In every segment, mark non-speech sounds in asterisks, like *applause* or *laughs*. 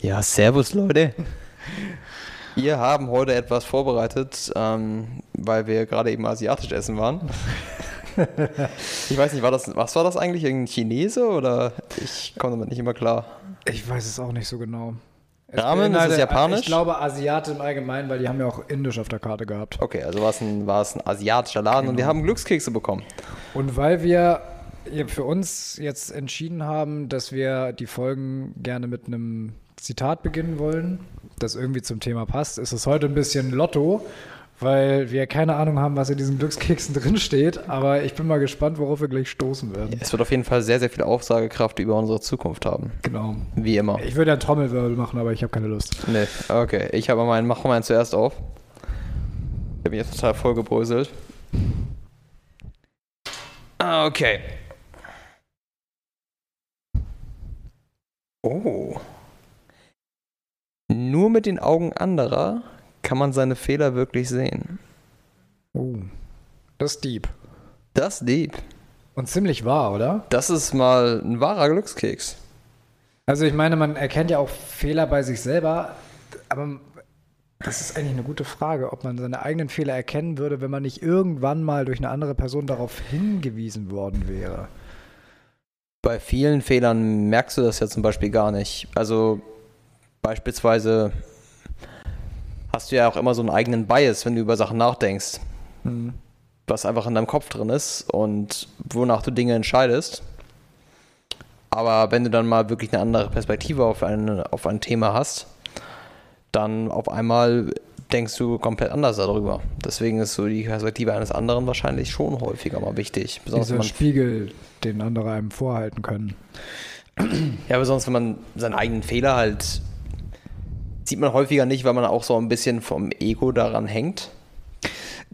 Ja, servus Leute. *laughs* Wir haben heute etwas vorbereitet, ähm, weil wir gerade eben asiatisch essen waren. *laughs* ich weiß nicht, war das, was war das eigentlich? Irgendein Chinese oder ich komme damit nicht immer klar. Ich weiß es auch nicht so genau. Es Ramen, ist beinhaltet- es japanisch? Ich glaube Asiate im Allgemeinen, weil die haben ja auch Indisch auf der Karte gehabt. Okay, also war es ein, war es ein asiatischer Laden und wir haben Glückskekse bekommen. Und weil wir für uns jetzt entschieden haben, dass wir die Folgen gerne mit einem Zitat beginnen wollen, das irgendwie zum Thema passt, ist es heute ein bisschen Lotto, weil wir keine Ahnung haben, was in diesen Glückskeksen *laughs* drinsteht. Aber ich bin mal gespannt, worauf wir gleich stoßen werden. Es wird auf jeden Fall sehr, sehr viel Aufsagekraft über unsere Zukunft haben. Genau. Wie immer. Ich würde einen Trommelwirbel machen, aber ich habe keine Lust. Nee, okay. Ich habe meinen, mache meinen zuerst auf. Ich habe mich jetzt total vollgebröselt. Ah, okay. Oh. Nur mit den Augen anderer kann man seine Fehler wirklich sehen. Oh. Das ist deep. Das Dieb. Und ziemlich wahr, oder? Das ist mal ein wahrer Glückskeks. Also ich meine, man erkennt ja auch Fehler bei sich selber, aber das ist eigentlich eine gute Frage, ob man seine eigenen Fehler erkennen würde, wenn man nicht irgendwann mal durch eine andere Person darauf hingewiesen worden wäre. Bei vielen Fehlern merkst du das ja zum Beispiel gar nicht. Also beispielsweise hast du ja auch immer so einen eigenen Bias, wenn du über Sachen nachdenkst, Hm. was einfach in deinem Kopf drin ist und wonach du Dinge entscheidest. Aber wenn du dann mal wirklich eine andere Perspektive auf ein, auf ein Thema hast, dann auf einmal denkst du komplett anders darüber. Deswegen ist so die Perspektive eines anderen wahrscheinlich schon häufiger mal wichtig. Besonders wenn Dieser Spiegel, den andere einem vorhalten können. Ja, sonst, wenn man seinen eigenen Fehler halt sieht man häufiger nicht, weil man auch so ein bisschen vom Ego daran hängt.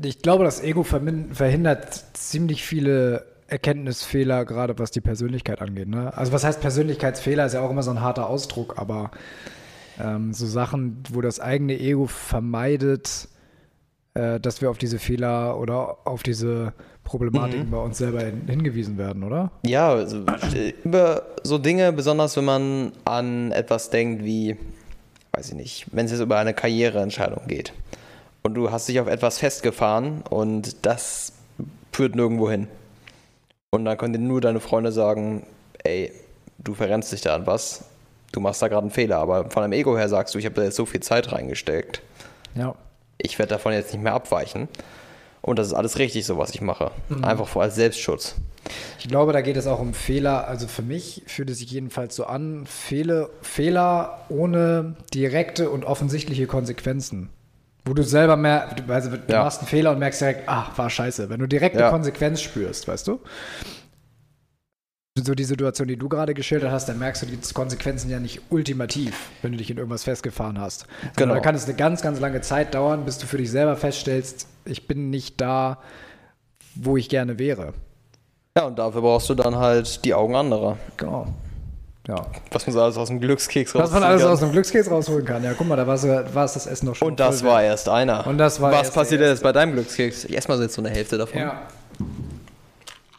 Ich glaube, das Ego verhindert ziemlich viele Erkenntnisfehler, gerade was die Persönlichkeit angeht. Ne? Also was heißt Persönlichkeitsfehler, ist ja auch immer so ein harter Ausdruck, aber ähm, so Sachen, wo das eigene Ego vermeidet, äh, dass wir auf diese Fehler oder auf diese Problematiken bei uns selber hin hingewiesen werden, oder? Ja, also, äh, über so Dinge, besonders wenn man an etwas denkt wie, weiß ich nicht, wenn es jetzt über eine Karriereentscheidung geht und du hast dich auf etwas festgefahren und das führt nirgendwo hin. Und dann können dir nur deine Freunde sagen, ey, du verrennst dich da an was, du machst da gerade einen Fehler, aber von deinem Ego her sagst du, ich habe da jetzt so viel Zeit reingesteckt. Ja. ich werde davon jetzt nicht mehr abweichen. Und das ist alles richtig, so was ich mache. Einfach vor als Selbstschutz. Ich glaube, da geht es auch um Fehler. Also für mich fühlt es sich jedenfalls so an, Fehle, Fehler ohne direkte und offensichtliche Konsequenzen. Wo du selber mehr, du, also, du Ja. machst einen Fehler und merkst direkt, ach, war scheiße. Wenn du direkt Ja. Konsequenz spürst, weißt du? So die Situation, die du gerade geschildert hast, dann merkst du die Konsequenzen ja nicht ultimativ, wenn du dich in irgendwas festgefahren hast. Sondern Genau. Da kann es eine ganz, ganz lange Zeit dauern, bis du für dich selber feststellst, ich bin nicht da, wo ich gerne wäre. Ja, und dafür brauchst du dann halt die Augen anderer. Genau. Ja. Was man so alles aus dem Glückskeks Was man alles kann. aus dem Glückskeks rausholen kann. Ja, guck mal, da war es das Essen noch schon. Und das war erst einer. Und das war Was passiert jetzt bei deinem Glückskeks? Ich esse mal so jetzt so eine Hälfte davon. Ja.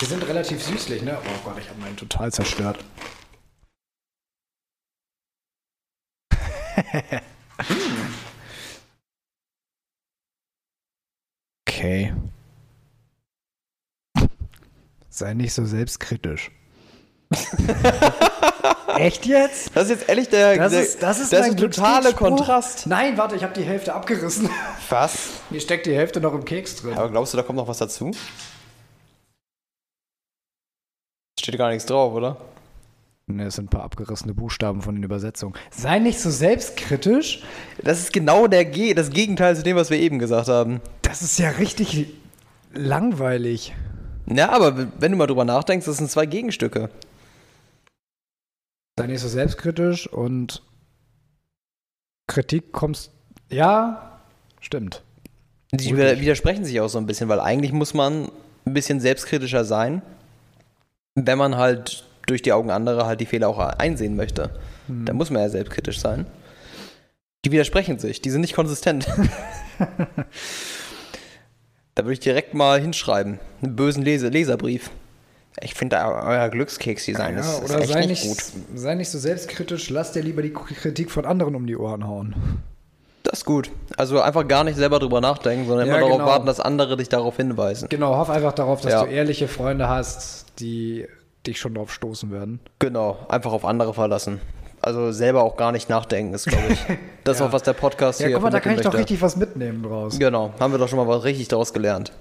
Die sind relativ süßlich, ne? Oh Gott, ich habe meinen total zerstört. *laughs* okay. Sei nicht so selbstkritisch. *laughs* Echt jetzt? Das ist jetzt ehrlich der, Das der, ist, das ist das ist ein totaler Glückskeksspruch. Kontrast. Nein, warte, ich habe die Hälfte abgerissen. Was? Hier steckt die Hälfte noch im Keks drin. Aber glaubst du, da kommt noch was dazu? Steht gar nichts drauf, oder? Ne, es sind ein paar abgerissene Buchstaben von den Übersetzungen. Sei nicht so selbstkritisch. Das ist genau der Ge das Gegenteil zu dem, was wir eben gesagt haben. Das ist ja richtig langweilig. Ja, aber wenn du mal drüber nachdenkst, das sind zwei Gegenstücke. Sei nicht so selbstkritisch und Kritik kommst. Ja, stimmt. Die widersprechen sich auch so ein bisschen, weil eigentlich muss man ein bisschen selbstkritischer sein, wenn man halt durch die Augen anderer halt die Fehler auch einsehen möchte. Da muss man ja selbstkritisch sein. Die widersprechen sich, die sind nicht konsistent. *laughs* da würde ich direkt mal hinschreiben, einen bösen Lese Leserbrief. Ich finde euer Glückskeksdesign Ja, ist, ist oder echt sei nicht nicht, gut. sei nicht so selbstkritisch, lass dir lieber die Kritik von anderen um die Ohren hauen. Das ist gut. Also einfach gar nicht selber drüber nachdenken, sondern Ja, immer darauf genau. warten, dass andere dich darauf hinweisen. Genau, hoff einfach darauf, dass Ja. du ehrliche Freunde hast, die dich schon drauf stoßen werden. Genau, einfach auf andere verlassen. Also selber auch gar nicht nachdenken, ist, glaube ich. *laughs* Das ist Ja. auch, was der Podcast Ja, hier guck mal, da kann ich vermitteln doch möchte. richtig was mitnehmen draus. Genau, haben wir doch schon mal was richtig daraus gelernt.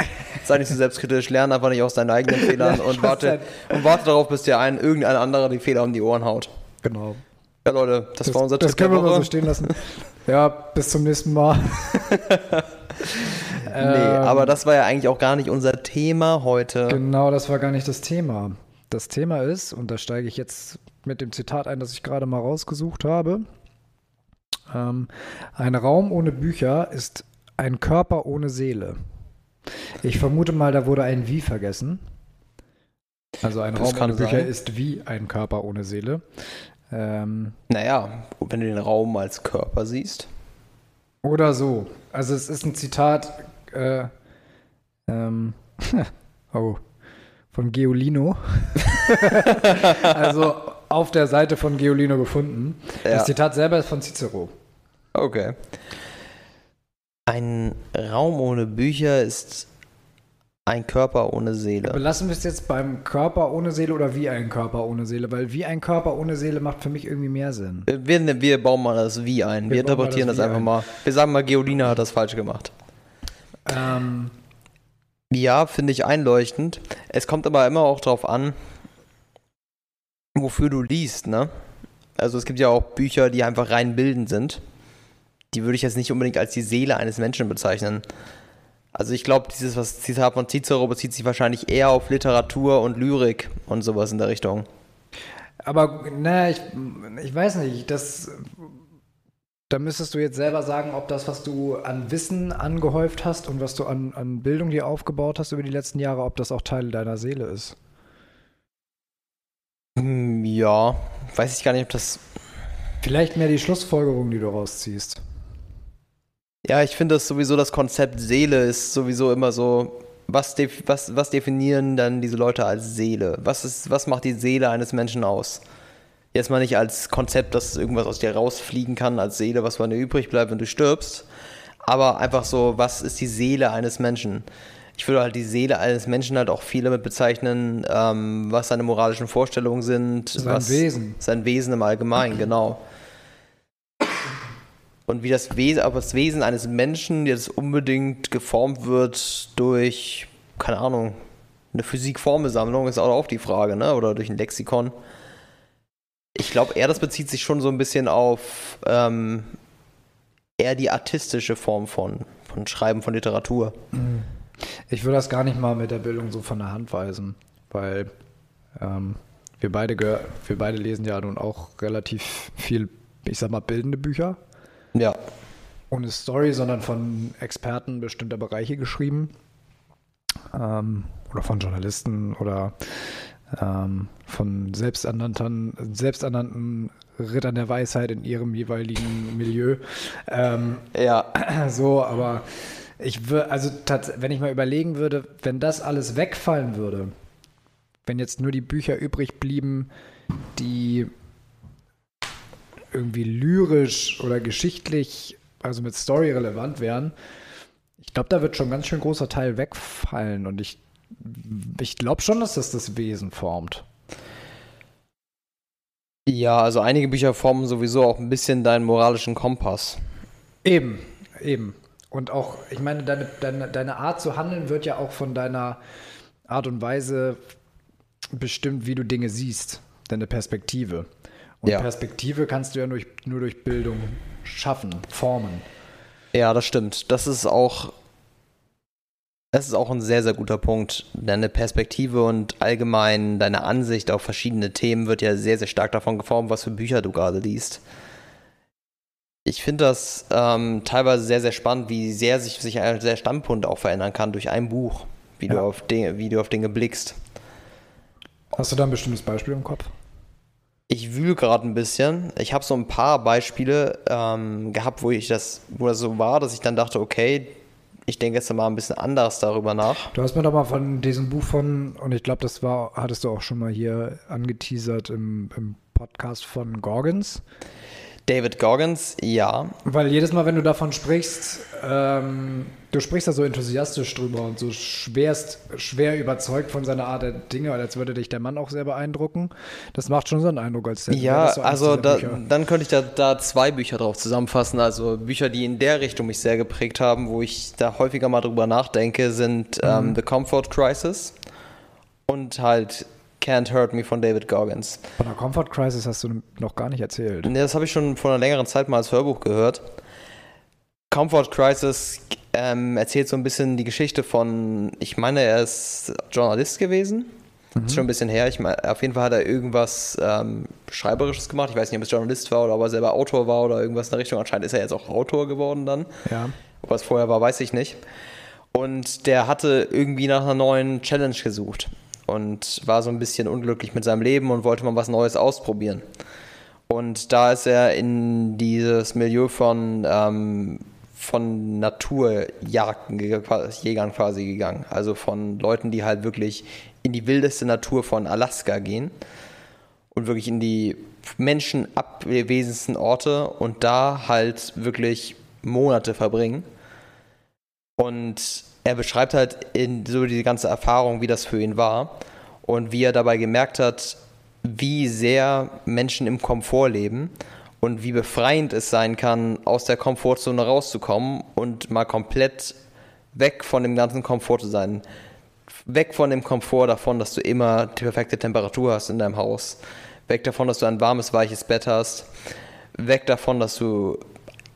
Sei nicht so selbstkritisch, lerne einfach nicht aus deinen eigenen *laughs* Fehlern Ja, und, warte, und warte darauf, bis dir ein, irgendein anderer die Fehler um die Ohren haut. Genau. Ja, Leute, das, Das, war unser das Tipp der können wir mal so stehen lassen. Ja, bis zum nächsten Mal. *laughs* nee, aber das war ja eigentlich auch gar nicht unser Thema heute. Genau, das war gar nicht das Thema. Das Thema ist, und da steige ich jetzt mit dem Zitat ein, das ich gerade mal rausgesucht habe. Ähm, ein Raum ohne Bücher ist ein Körper ohne Seele. Ich vermute mal, da wurde ein Wie vergessen. Also ein Das Raum ohne Bücher sein. ist wie ein Körper ohne Seele. Ähm, Naja, wenn du den Raum als Körper siehst. Oder so. Also es ist ein Zitat äh, ähm, *laughs* oh, von Geolino. *laughs* also auf der Seite von Geolino gefunden. Ja. Das Zitat selber ist von Cicero. Okay. Ein Raum ohne Bücher ist ein Körper ohne Seele. Belassen wir es jetzt beim Körper ohne Seele oder wie ein Körper ohne Seele? Weil wie ein Körper ohne Seele macht für mich irgendwie mehr Sinn. Wir, wir bauen mal das Wie ein. Wir, Wir interpretieren das das, einfach ein. mal. Wir sagen mal, Geolina hat das falsch gemacht. Ähm, Ja, finde ich einleuchtend. Es kommt aber immer auch drauf an, wofür du liest, ne? Also es gibt ja auch Bücher, die einfach rein bildend sind. Die würde ich jetzt nicht unbedingt als die Seele eines Menschen bezeichnen. Also ich glaube, dieses was Zitat von Cicero bezieht sich wahrscheinlich eher auf Literatur und Lyrik und sowas in der Richtung. aber na, ich, ich weiß nicht, das da müsstest du jetzt selber sagen, ob das, was du an Wissen angehäuft hast und was du an, an Bildung dir aufgebaut hast über die letzten Jahre, ob das auch Teil deiner Seele ist. Hm, Ja, weiß ich gar nicht, ob das. Vielleicht mehr die Schlussfolgerung, die du rausziehst. Ja, ich finde das sowieso, das Konzept Seele ist sowieso immer so. Was, def was, was definieren dann diese Leute als Seele? Was, ist, was macht die Seele eines Menschen aus? Jetzt mal nicht als Konzept, dass irgendwas aus dir rausfliegen kann, als Seele, was von dir übrig bleibt, wenn du stirbst. Aber einfach so, was ist die Seele eines Menschen? Ich würde halt die Seele eines Menschen halt auch viel damit bezeichnen, ähm, was seine moralischen Vorstellungen sind. Sein was, Wesen. Sein Wesen im Allgemeinen, *clears throat* genau. Und wie das Wesen, aber das Wesen eines Menschen jetzt unbedingt geformt wird durch, keine Ahnung, eine Physikformelsammlung, ist auch die Frage, ne? Oder durch ein Lexikon. Ich glaube eher, das bezieht sich schon so ein bisschen auf ähm, eher die artistische Form von, von Schreiben von Literatur. Ich würde das gar nicht mal mit der Bildung so von der Hand weisen, weil ähm, wir, beide wir beide lesen ja nun auch relativ viel, ich sag mal, bildende Bücher. Ja. ohne Story, sondern von Experten bestimmter Bereiche geschrieben. Ähm, oder von Journalisten oder ähm, von selbsternannten, selbsternannten Rittern der Weisheit in ihrem jeweiligen Milieu. Ähm, Ja. *clears throat* so, aber ich würde, also wenn ich mal überlegen würde, wenn das alles wegfallen würde, wenn jetzt nur die Bücher übrig blieben, die irgendwie lyrisch oder geschichtlich, also mit Story relevant wären, ich glaube, da wird schon ein ganz schön großer Teil wegfallen und ich, ich glaube schon, dass das das Wesen formt. Ja, also einige Bücher formen sowieso auch ein bisschen deinen moralischen Kompass. Eben, eben. Und auch, ich meine, deine, deine, deine Art zu handeln wird ja auch von deiner Art und Weise bestimmt, wie du Dinge siehst, deine Perspektive. Und Ja. Perspektive kannst du ja nur durch, nur durch Bildung schaffen, formen. Ja, das stimmt. Das ist auch. Das ist auch ein sehr, sehr guter Punkt. Deine Perspektive und allgemein deine Ansicht auf verschiedene Themen wird ja sehr, sehr stark davon geformt, was für Bücher du gerade liest. Ich finde das ähm, teilweise sehr, sehr spannend, wie sehr sich, sich ein der Standpunkt auch verändern kann durch ein Buch, wie, du Ja. auf Dinge, wie du auf Dinge blickst. Hast du da ein bestimmtes Beispiel im Kopf? Ich wühle gerade ein bisschen. Ich habe so ein paar Beispiele ähm, gehabt, wo ich das, wo das so war, dass ich dann dachte, okay, ich denke jetzt mal ein bisschen anders darüber nach. Du hast mir doch mal von diesem Buch von, und ich glaube, das war, hattest du auch schon mal hier angeteasert im, im Podcast von Gorgons. David Goggins, ja. Weil jedes Mal, wenn du davon sprichst, ähm, du sprichst da so enthusiastisch drüber und so schwerst, schwer überzeugt von seiner Art der Dinge, als würde dich der Mann auch sehr beeindrucken. Das macht schon so einen Eindruck als der. Ja, so also da, dann könnte ich da, da zwei Bücher drauf zusammenfassen. Also Bücher, die in der Richtung mich sehr geprägt haben, wo ich da häufiger mal drüber nachdenke, sind mhm. ähm, The Comfort Crisis und halt Can't Hurt Me von David Goggins. Von der Comfort Crisis hast du noch gar nicht erzählt. Nee, das habe ich schon vor einer längeren Zeit mal als Hörbuch gehört. Comfort Crisis ähm, erzählt so ein bisschen die Geschichte von, ich meine, er ist Journalist gewesen. Mhm. Ist schon ein bisschen her. Ich meine, auf jeden Fall hat er irgendwas ähm, Schreiberisches gemacht. Ich weiß nicht, ob es Journalist war oder ob er selber Autor war oder irgendwas in der Richtung. Anscheinend ist er jetzt auch Autor geworden dann. Ja. Ob er es vorher war, weiß ich nicht. Und der hatte irgendwie nach einer neuen Challenge gesucht und war so ein bisschen unglücklich mit seinem Leben und wollte mal was Neues ausprobieren. Und da ist er in dieses Milieu von, ähm, von Naturjagden, Jägern quasi gegangen. Also von Leuten, die halt wirklich in die wildeste Natur von Alaska gehen und wirklich in die menschenabwesensten Orte und da halt wirklich Monate verbringen. Und er beschreibt halt in so die ganze Erfahrung, wie das für ihn war und wie er dabei gemerkt hat, wie sehr Menschen im Komfort leben und wie befreiend es sein kann, aus der Komfortzone rauszukommen und mal komplett weg von dem ganzen Komfort zu sein. Weg von dem Komfort davon, dass du immer die perfekte Temperatur hast in deinem Haus. Weg davon, dass du ein warmes, weiches Bett hast. Weg davon, dass du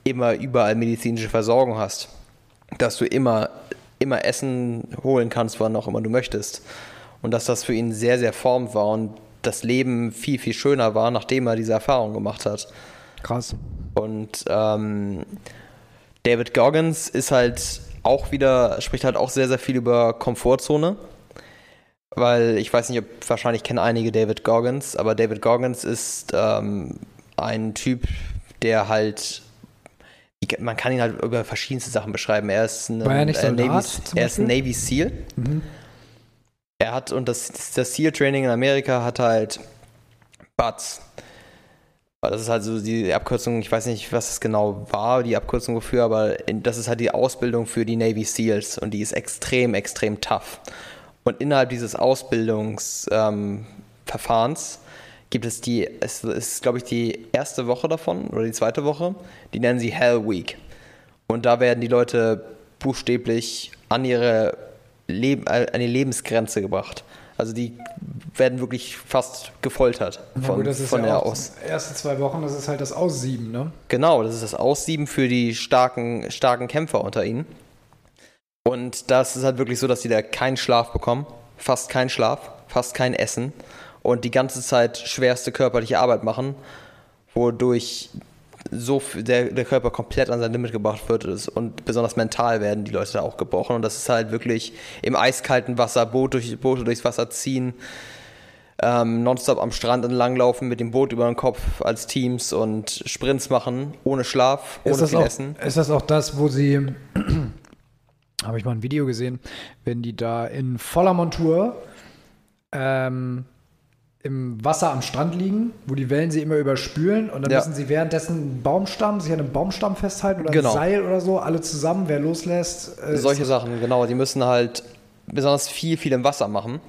immer überall medizinische Versorgung hast. Dass du immer immer Essen holen kannst, wann auch immer du möchtest. Und dass das für ihn sehr, sehr formt war und das Leben viel, viel schöner war, nachdem er diese Erfahrung gemacht hat. Krass. Und ähm, David Goggins ist halt auch wieder, spricht halt auch sehr, sehr viel über Komfortzone. Weil ich weiß nicht, ob wahrscheinlich kennen einige David Goggins, aber David Goggins ist ähm, ein Typ, der halt man kann ihn halt über verschiedenste Sachen beschreiben. Er ist ein, er äh, Navy, er ist ein Navy SEAL. Mhm. Er hat, und das, das SEAL-Training in Amerika hat halt BUTS. Das ist halt so die Abkürzung, ich weiß nicht, was es genau war, die Abkürzung wofür, aber das ist halt die Ausbildung für die Navy SEALs und die ist extrem, extrem tough. Und innerhalb dieses Ausbildungsverfahrens ähm, gibt es die, es ist glaube ich die erste Woche davon oder die zweite Woche, die nennen sie Hell Week. Und da werden die Leute buchstäblich an ihre Leb äh, an die Lebensgrenze gebracht. Also die werden wirklich fast gefoltert von, gut, das ist von ja der Aus. Erste zwei Wochen, das ist halt das Aussieben, ne? Genau, das ist das Aussieben für die starken, starken Kämpfer unter ihnen. Und das ist halt wirklich so, dass sie da keinen Schlaf bekommen, fast keinen Schlaf, fast kein Essen und die ganze Zeit schwerste körperliche Arbeit machen, wodurch so der, der Körper komplett an sein Limit gebracht wird und besonders mental werden die Leute da auch gebrochen und das ist halt wirklich im eiskalten Wasser Boot durch, Boote durchs Wasser ziehen, ähm, nonstop am Strand entlanglaufen mit dem Boot über den Kopf als Teams und Sprints machen, ohne Schlaf, ohne viel auch, Essen. Ist das auch das, wo sie, *clears throat* habe ich mal ein Video gesehen, wenn die da in voller Montur ähm, im Wasser am Strand liegen, wo die Wellen sie immer überspülen und dann ja. müssen sie währenddessen einen Baumstamm, sich an einem Baumstamm festhalten oder genau. ein Seil oder so, alle zusammen, wer loslässt. Äh, Solche Sachen, genau. Die müssen halt besonders viel, viel im Wasser machen.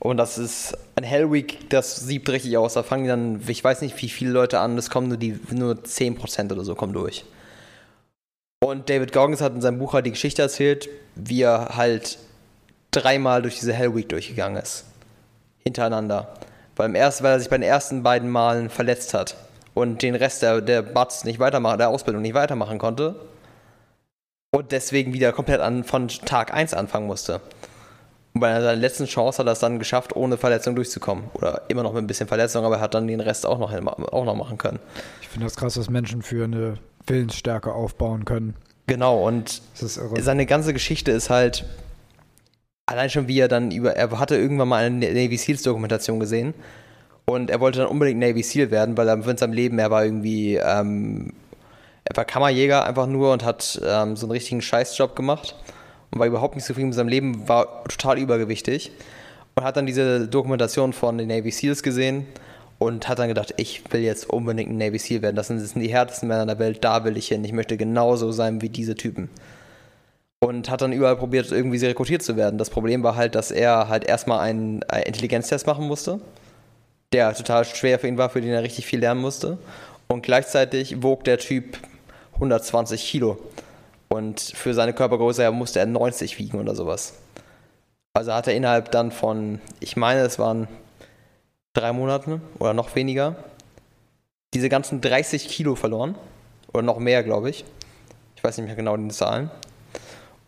Und das ist ein Hell Week, das sieht richtig aus. Da fangen die dann, ich weiß nicht, wie viele Leute an, es kommen nur die nur 10% oder so kommen durch. Und David Goggins hat in seinem Buch halt die Geschichte erzählt, wie er halt dreimal durch diese Hell Week durchgegangen ist. Hintereinander weil, erst, weil er sich bei den ersten beiden Malen verletzt hat und den Rest der, der Bats nicht weitermachen, der Ausbildung nicht weitermachen konnte und deswegen wieder komplett an, von Tag 1 anfangen musste. Und bei seiner letzten Chance hat er es dann geschafft, ohne Verletzung durchzukommen. Oder immer noch mit ein bisschen Verletzung, aber er hat dann den Rest auch noch, auch noch machen können. Ich finde das krass, dass Menschen für eine Willensstärke aufbauen können. Genau, und seine ganze Geschichte ist halt, allein schon wie er dann über, er hatte irgendwann mal eine Navy Seals Dokumentation gesehen und er wollte dann unbedingt Navy Seal werden, weil er in seinem Leben, er war irgendwie, ähm, Er war Kammerjäger einfach nur und hat ähm, so einen richtigen Scheißjob gemacht und war überhaupt nicht zufrieden mit seinem Leben, war total übergewichtig und hat dann diese Dokumentation von den Navy SEALs gesehen und hat dann gedacht, ich will jetzt unbedingt ein Navy SEAL werden. Das sind, das sind die härtesten Männer der Welt, da will ich hin. Ich möchte genauso sein wie diese Typen. Und hat dann überall probiert, irgendwie rekrutiert zu werden. Das Problem war halt, dass er halt erstmal einen Intelligenztest machen musste, der total schwer für ihn war, für den er richtig viel lernen musste. Und gleichzeitig wog der Typ 120 Kilo. Und für seine Körpergröße musste er 90 wiegen oder sowas. Also hat er innerhalb dann von, ich meine, es waren drei Monaten oder noch weniger, diese ganzen 30 Kilo verloren. Oder noch mehr, glaube ich. Ich weiß nicht mehr genau die Zahlen.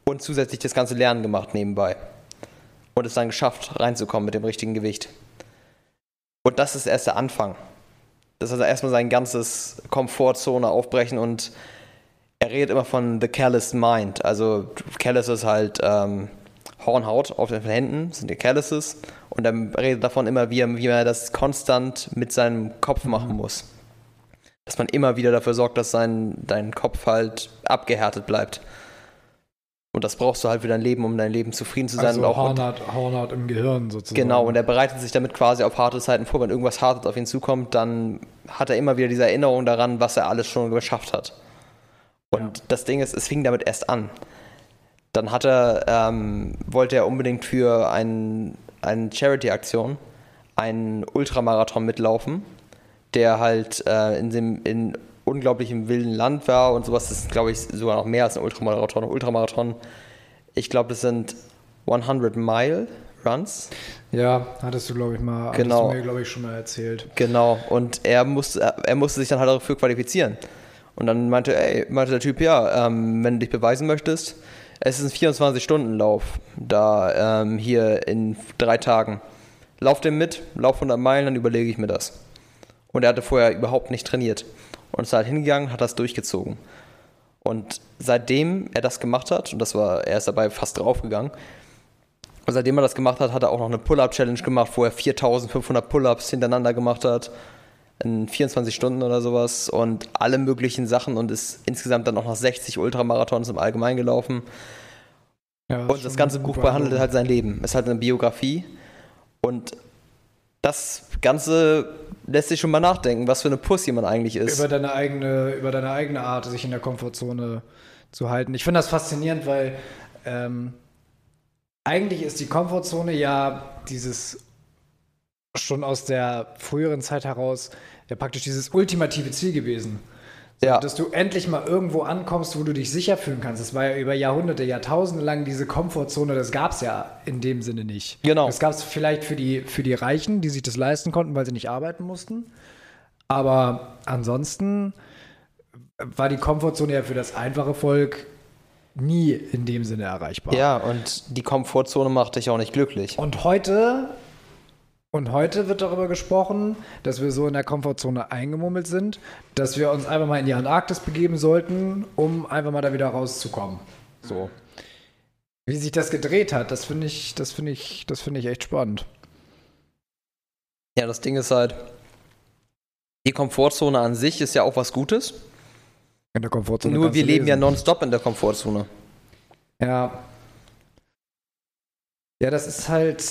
Und zusätzlich das ganze Lernen gemacht nebenbei. Und es dann geschafft, reinzukommen mit dem richtigen Gewicht. Und das ist erst der Anfang. Das ist also erstmal sein ganzes Komfortzone aufbrechen und er redet immer von the callous mind. Also callous ist halt ähm, Hornhaut auf den Händen, sind die calluses. Und er redet davon immer, wie er, wie er das konstant mit seinem Kopf machen muss. Dass man immer wieder dafür sorgt, dass sein dein Kopf halt abgehärtet bleibt. Und das brauchst du halt für dein Leben, um dein Leben zufrieden zu sein. Also und auch Hornhaut, Hornhaut im Gehirn sozusagen. Genau, und er bereitet sich damit quasi auf harte Zeiten vor. Wenn irgendwas Hartes auf ihn zukommt, dann hat er immer wieder diese Erinnerung daran, was er alles schon geschafft hat. Und ja. das Ding ist, es fing damit erst an. Dann hat er, ähm, wollte er unbedingt für ein, eine Charity-Aktion einen Ultramarathon mitlaufen, der halt äh, in, dem, in unglaublichem wilden Land war und sowas. Das ist, glaube ich, sogar noch mehr als ein Ultramarathon. Ultramarathon, ich glaube, das sind 100 Mile Runs. Ja, hattest du, glaube ich, mal, genau. hattest du mir, glaube ich, schon mal erzählt. Genau, und er musste, er musste sich dann halt dafür qualifizieren. Und dann meinte, ey, meinte der Typ, ja, ähm, wenn du dich beweisen möchtest, es ist ein 24-Stunden-Lauf, da ähm, hier in drei Tagen. Lauf den mit, lauf 100 Meilen, dann überlege ich mir das. Und er hatte vorher überhaupt nicht trainiert. Und ist halt hingegangen, hat das durchgezogen. Und seitdem er das gemacht hat, und das war, er ist dabei fast draufgegangen, und seitdem er das gemacht hat, hat er auch noch eine Pull-Up-Challenge gemacht, wo er 4500 Pull-Ups hintereinander gemacht hat in 24 Stunden oder sowas und alle möglichen Sachen und ist insgesamt dann auch noch 60 Ultramarathons im Allgemeinen gelaufen. Ja, das und das ganze Buch behandelt halt sein Leben. Es ist halt eine Biografie und das Ganze lässt sich schon mal nachdenken, was für eine Pussy man eigentlich ist. Über deine eigene, über deine eigene Art, sich in der Komfortzone zu halten. Ich finde das faszinierend, weil ähm, eigentlich ist die Komfortzone ja dieses schon aus der früheren Zeit heraus ja praktisch dieses ultimative Ziel gewesen. Ja. Dass du endlich mal irgendwo ankommst, wo du dich sicher fühlen kannst. Das war ja über Jahrhunderte, Jahrtausende lang diese Komfortzone, das gab es ja in dem Sinne nicht. Genau. Das gab es vielleicht für die, für die Reichen, die sich das leisten konnten, weil sie nicht arbeiten mussten. Aber ansonsten war die Komfortzone ja für das einfache Volk nie in dem Sinne erreichbar. Ja, und die Komfortzone macht dich auch nicht glücklich. Und heute und heute wird darüber gesprochen, dass wir so in der Komfortzone eingemummelt sind, dass wir uns einfach mal in die Antarktis begeben sollten, um einfach mal da wieder rauszukommen. So. Wie sich das gedreht hat, das finde ich, das finde ich, das finde ich echt spannend. Ja, das Ding ist halt, die Komfortzone an sich ist ja auch was Gutes. In der Komfortzone. Nur wir leben lesen. ja nonstop in der Komfortzone. Ja. Ja, das ist halt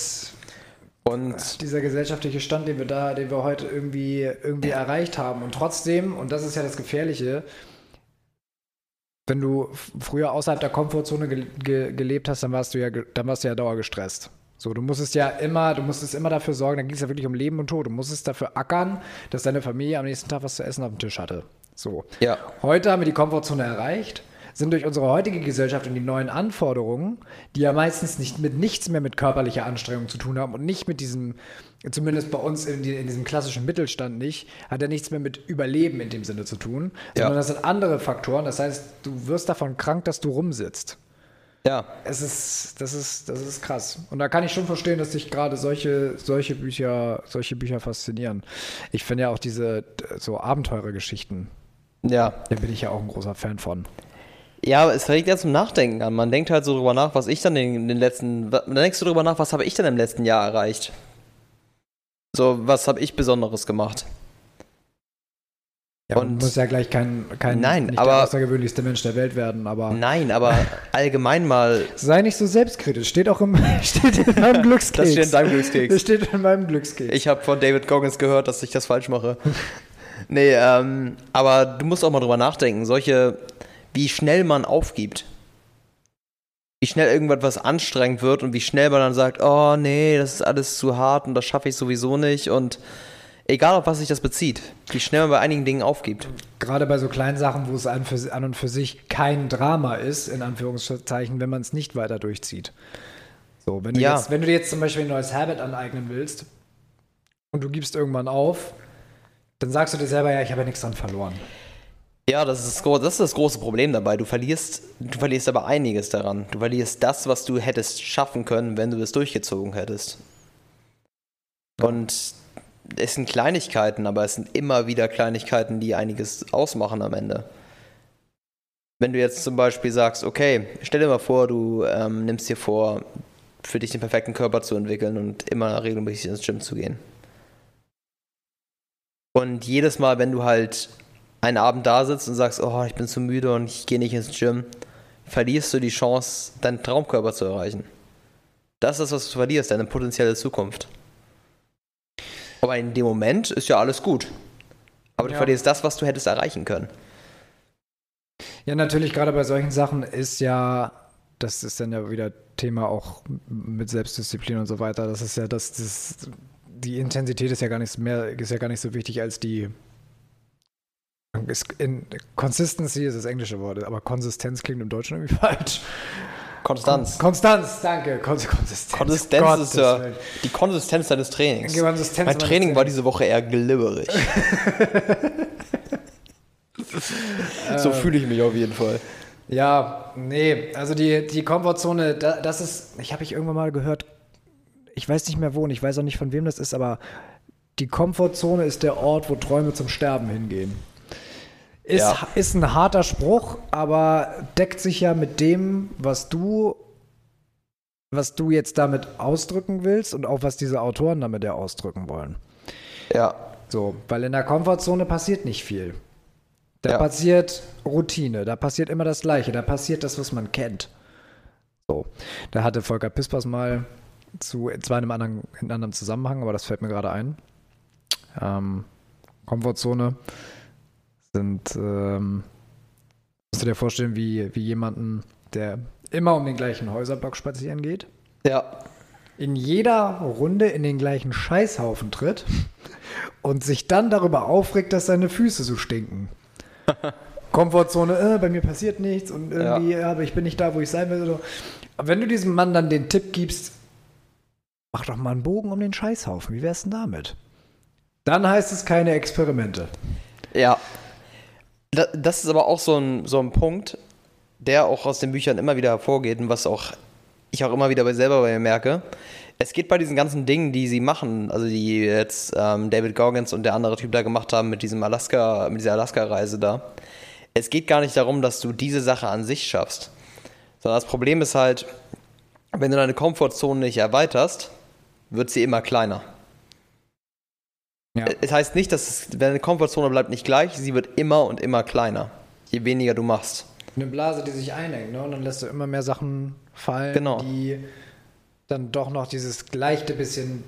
und dieser gesellschaftliche Stand, den wir da, den wir heute irgendwie, irgendwie erreicht haben. Und trotzdem, und das ist ja das Gefährliche, wenn du früher außerhalb der Komfortzone ge ge gelebt hast, dann warst du ja, dann warst du ja dauergestresst. So, du musstest ja immer, du musstest immer dafür sorgen, dann ging es ja wirklich um Leben und Tod. Du musstest dafür ackern, dass deine Familie am nächsten Tag was zu essen auf dem Tisch hatte. So. Ja. Heute haben wir die Komfortzone erreicht sind durch unsere heutige Gesellschaft und die neuen Anforderungen, die ja meistens nicht mit nichts mehr mit körperlicher Anstrengung zu tun haben und nicht mit diesem, zumindest bei uns in, die, in diesem klassischen Mittelstand nicht, hat ja nichts mehr mit Überleben in dem Sinne zu tun, ja. sondern das sind andere Faktoren. Das heißt, du wirst davon krank, dass du rumsitzt. Ja. Es ist, das ist, das ist krass. Und da kann ich schon verstehen, dass sich gerade solche, solche Bücher, solche Bücher faszinieren. Ich finde ja auch diese so Abenteurergeschichten. Ja. Da bin ich ja auch ein großer Fan von. Ja, es regt ja zum Nachdenken an. Man denkt halt so drüber nach, was ich dann in den letzten. Dann denkst du drüber nach, was habe ich denn im letzten Jahr erreicht? So, was habe ich Besonderes gemacht? Ja, und muss ja gleich kein, kein nein, nicht aber, der außergewöhnlichste Mensch der Welt werden, aber. Nein, aber allgemein mal. *laughs* Sei nicht so selbstkritisch. Steht auch im, *laughs* steht in meinem Glückskeks. Das steht in deinem Glückskeks. Das steht in meinem Glückskeks. Ich habe von David Goggins gehört, dass ich das falsch mache. *laughs* nee, ähm, aber du musst auch mal drüber nachdenken. Solche, wie schnell man aufgibt. Wie schnell irgendwas anstrengend wird und wie schnell man dann sagt, oh nee, das ist alles zu hart und das schaffe ich sowieso nicht und Egal, auf was sich das bezieht, wie schnell man bei einigen Dingen aufgibt. Gerade bei so kleinen Sachen, wo es an, für, an und für sich kein Drama ist, in Anführungszeichen, wenn man es nicht weiter durchzieht. So, wenn du, ja. jetzt, wenn du dir jetzt zum Beispiel ein neues Habit aneignen willst und du gibst irgendwann auf, dann sagst du dir selber, ja, ich habe ja nichts dran verloren. Ja, das ist, das ist das große Problem dabei. Du verlierst, du verlierst aber einiges daran. Du verlierst das, was du hättest schaffen können, wenn du es durchgezogen hättest. Und es sind Kleinigkeiten, aber es sind immer wieder Kleinigkeiten, die einiges ausmachen am Ende. Wenn du jetzt zum Beispiel sagst, okay, stell dir mal vor, du ähm, nimmst dir vor, für dich den perfekten Körper zu entwickeln und immer regelmäßig ins Gym zu gehen. Und jedes Mal, wenn du halt einen Abend da sitzt und sagst, oh, ich bin zu müde und ich gehe nicht ins Gym, verlierst du die Chance, deinen Traumkörper zu erreichen. Das ist, was du verlierst, deine potenzielle Zukunft. Aber in dem Moment ist ja alles gut. Aber du ja. verlierst das, was du hättest erreichen können. Ja, natürlich, gerade bei solchen Sachen ist ja, das ist dann ja wieder Thema auch mit Selbstdisziplin und so weiter. Das ist ja, das, das die Intensität ist ja gar nicht mehr, ist ja gar nicht so wichtig als die in, Consistency ist das englische Wort, aber Konsistenz klingt im Deutschen irgendwie *laughs* falsch. Konstanz. Konstanz, danke. Kon Konsistenz. Konsistenz Gott, ist ja die Konsistenz deines Trainings. Konsistenz mein Training war diese Woche eher glibberig. *laughs* so fühle ich mich auf jeden Fall. Ja, nee, also die, die Komfortzone, das ist, ich habe ich irgendwann mal gehört, ich weiß nicht mehr wo und ich weiß auch nicht von wem das ist, aber die Komfortzone ist der Ort, wo Träume zum Sterben hingehen. Ist, ja. ist ein harter Spruch, aber deckt sich ja mit dem, was du, was du jetzt damit ausdrücken willst und auch was diese Autoren damit ja ausdrücken wollen. Ja. So, weil in der Komfortzone passiert nicht viel. Da ja. passiert Routine, da passiert immer das Gleiche, da passiert das, was man kennt. So, da hatte Volker Pispers mal zu, zwar in einem anderen, in einem anderen Zusammenhang, aber das fällt mir gerade ein. Ähm, Komfortzone sind, ähm, musst du dir vorstellen, wie, wie jemanden, der immer um den gleichen Häuserblock spazieren geht. Ja. In jeder Runde in den gleichen Scheißhaufen tritt und sich dann darüber aufregt, dass seine Füße so stinken. *laughs* Komfortzone, äh, bei mir passiert nichts und irgendwie, ja. aber ich bin nicht da, wo ich sein will. So. Aber wenn du diesem Mann dann den Tipp gibst, mach doch mal einen Bogen um den Scheißhaufen, wie wär's denn damit? Dann heißt es keine Experimente. Ja, das ist aber auch so ein, so ein Punkt, der auch aus den Büchern immer wieder hervorgeht und was auch ich auch immer wieder bei selber bei mir merke. Es geht bei diesen ganzen Dingen, die sie machen, also die jetzt ähm, David Goggins und der andere Typ da gemacht haben mit diesem Alaska, mit dieser Alaska-Reise da. Es geht gar nicht darum, dass du diese Sache an sich schaffst. Sondern das Problem ist halt, wenn du deine Komfortzone nicht erweiterst, wird sie immer kleiner. Ja. Es heißt nicht, dass es, deine Komfortzone bleibt nicht gleich, sie wird immer und immer kleiner, je weniger du machst. Eine Blase, die sich einengt, ne? Und dann lässt du immer mehr Sachen fallen, genau. die dann doch noch dieses leichte bisschen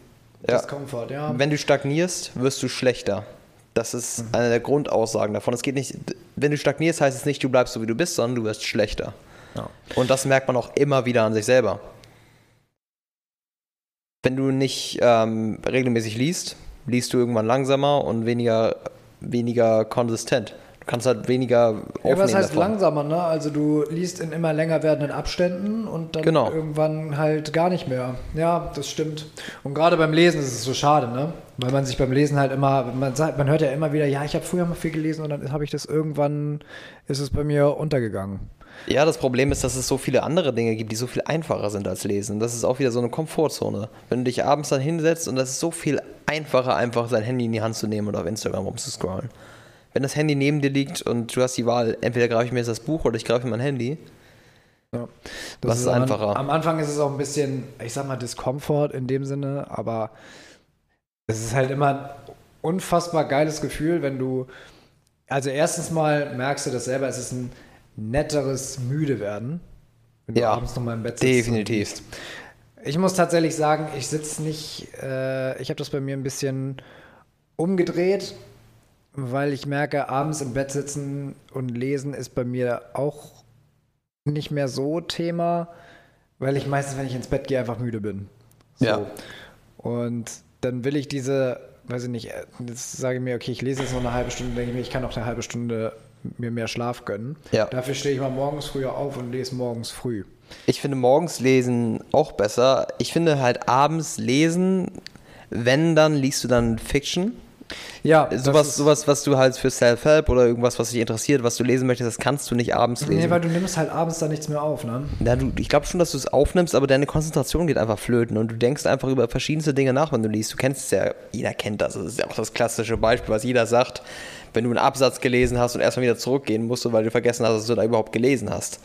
ja. Discomfort, ja. Wenn du stagnierst, wirst du schlechter. Das ist mhm. eine der Grundaussagen davon. Es geht nicht, wenn du stagnierst, heißt es nicht, du bleibst so wie du bist, sondern du wirst schlechter. Ja. Und das merkt man auch immer wieder an sich selber. Wenn du nicht ähm, regelmäßig liest, liest du irgendwann langsamer und weniger, weniger konsistent. Du kannst halt weniger aufnehmen Ja, was heißt davon. langsamer, ne? Also du liest in immer länger werdenden Abständen und dann genau. irgendwann halt gar nicht mehr. Ja, das stimmt. Und gerade beim Lesen ist es so schade, ne? Weil man sich beim Lesen halt immer, man, sagt, man hört ja immer wieder, ja, ich habe früher mal viel gelesen und dann habe ich das irgendwann, ist es bei mir untergegangen. Ja, das Problem ist, dass es so viele andere Dinge gibt, die so viel einfacher sind als Lesen. Das ist auch wieder so eine Komfortzone. Wenn du dich abends dann hinsetzt und das ist so viel einfacher, einfach sein Handy in die Hand zu nehmen oder auf Instagram rumzuscrollen. Wenn das Handy neben dir liegt und du hast die Wahl, entweder greife ich mir jetzt das Buch oder ich greife mein Handy. Ja, das Was ist, einfacher? Am Anfang ist es auch ein bisschen, ich sag mal, Diskomfort in dem Sinne, aber es ist halt immer ein unfassbar geiles Gefühl, wenn du also erstens mal merkst du das selber, es ist ein netteres müde werden, wenn du Ja, abends nochmal im Bett sitzt. definitiv. Ich muss tatsächlich sagen, ich sitze nicht, äh, ich habe das bei mir ein bisschen umgedreht, weil ich merke, abends im Bett sitzen und lesen ist bei mir auch nicht mehr so Thema, weil ich meistens, wenn ich ins Bett gehe, einfach müde bin. So. Ja. Und dann will ich diese, weiß ich nicht, äh, jetzt sage ich mir, okay, ich lese jetzt noch eine halbe Stunde, denke ich mir, ich kann noch eine halbe Stunde mir mehr Schlaf gönnen. Ja. Dafür stehe ich mal morgens früher auf und lese morgens früh. Ich finde morgens lesen auch besser. Ich finde halt abends lesen, wenn dann liest du dann Fiction. Ja, Sowas, sowas, was du halt für Self-Help oder irgendwas, was dich interessiert, was du lesen möchtest, das kannst du nicht abends lesen. Nee, weil du nimmst halt abends da nichts mehr auf, ne? Ja, du, ich glaube schon, dass du es aufnimmst, aber deine Konzentration geht einfach flöten und du denkst einfach über verschiedenste Dinge nach, wenn du liest. Du kennst es ja, jeder kennt das. Das ist ja auch das klassische Beispiel, was jeder sagt, wenn du einen Absatz gelesen hast und erstmal wieder zurückgehen musst, weil du vergessen hast, dass du da überhaupt gelesen hast.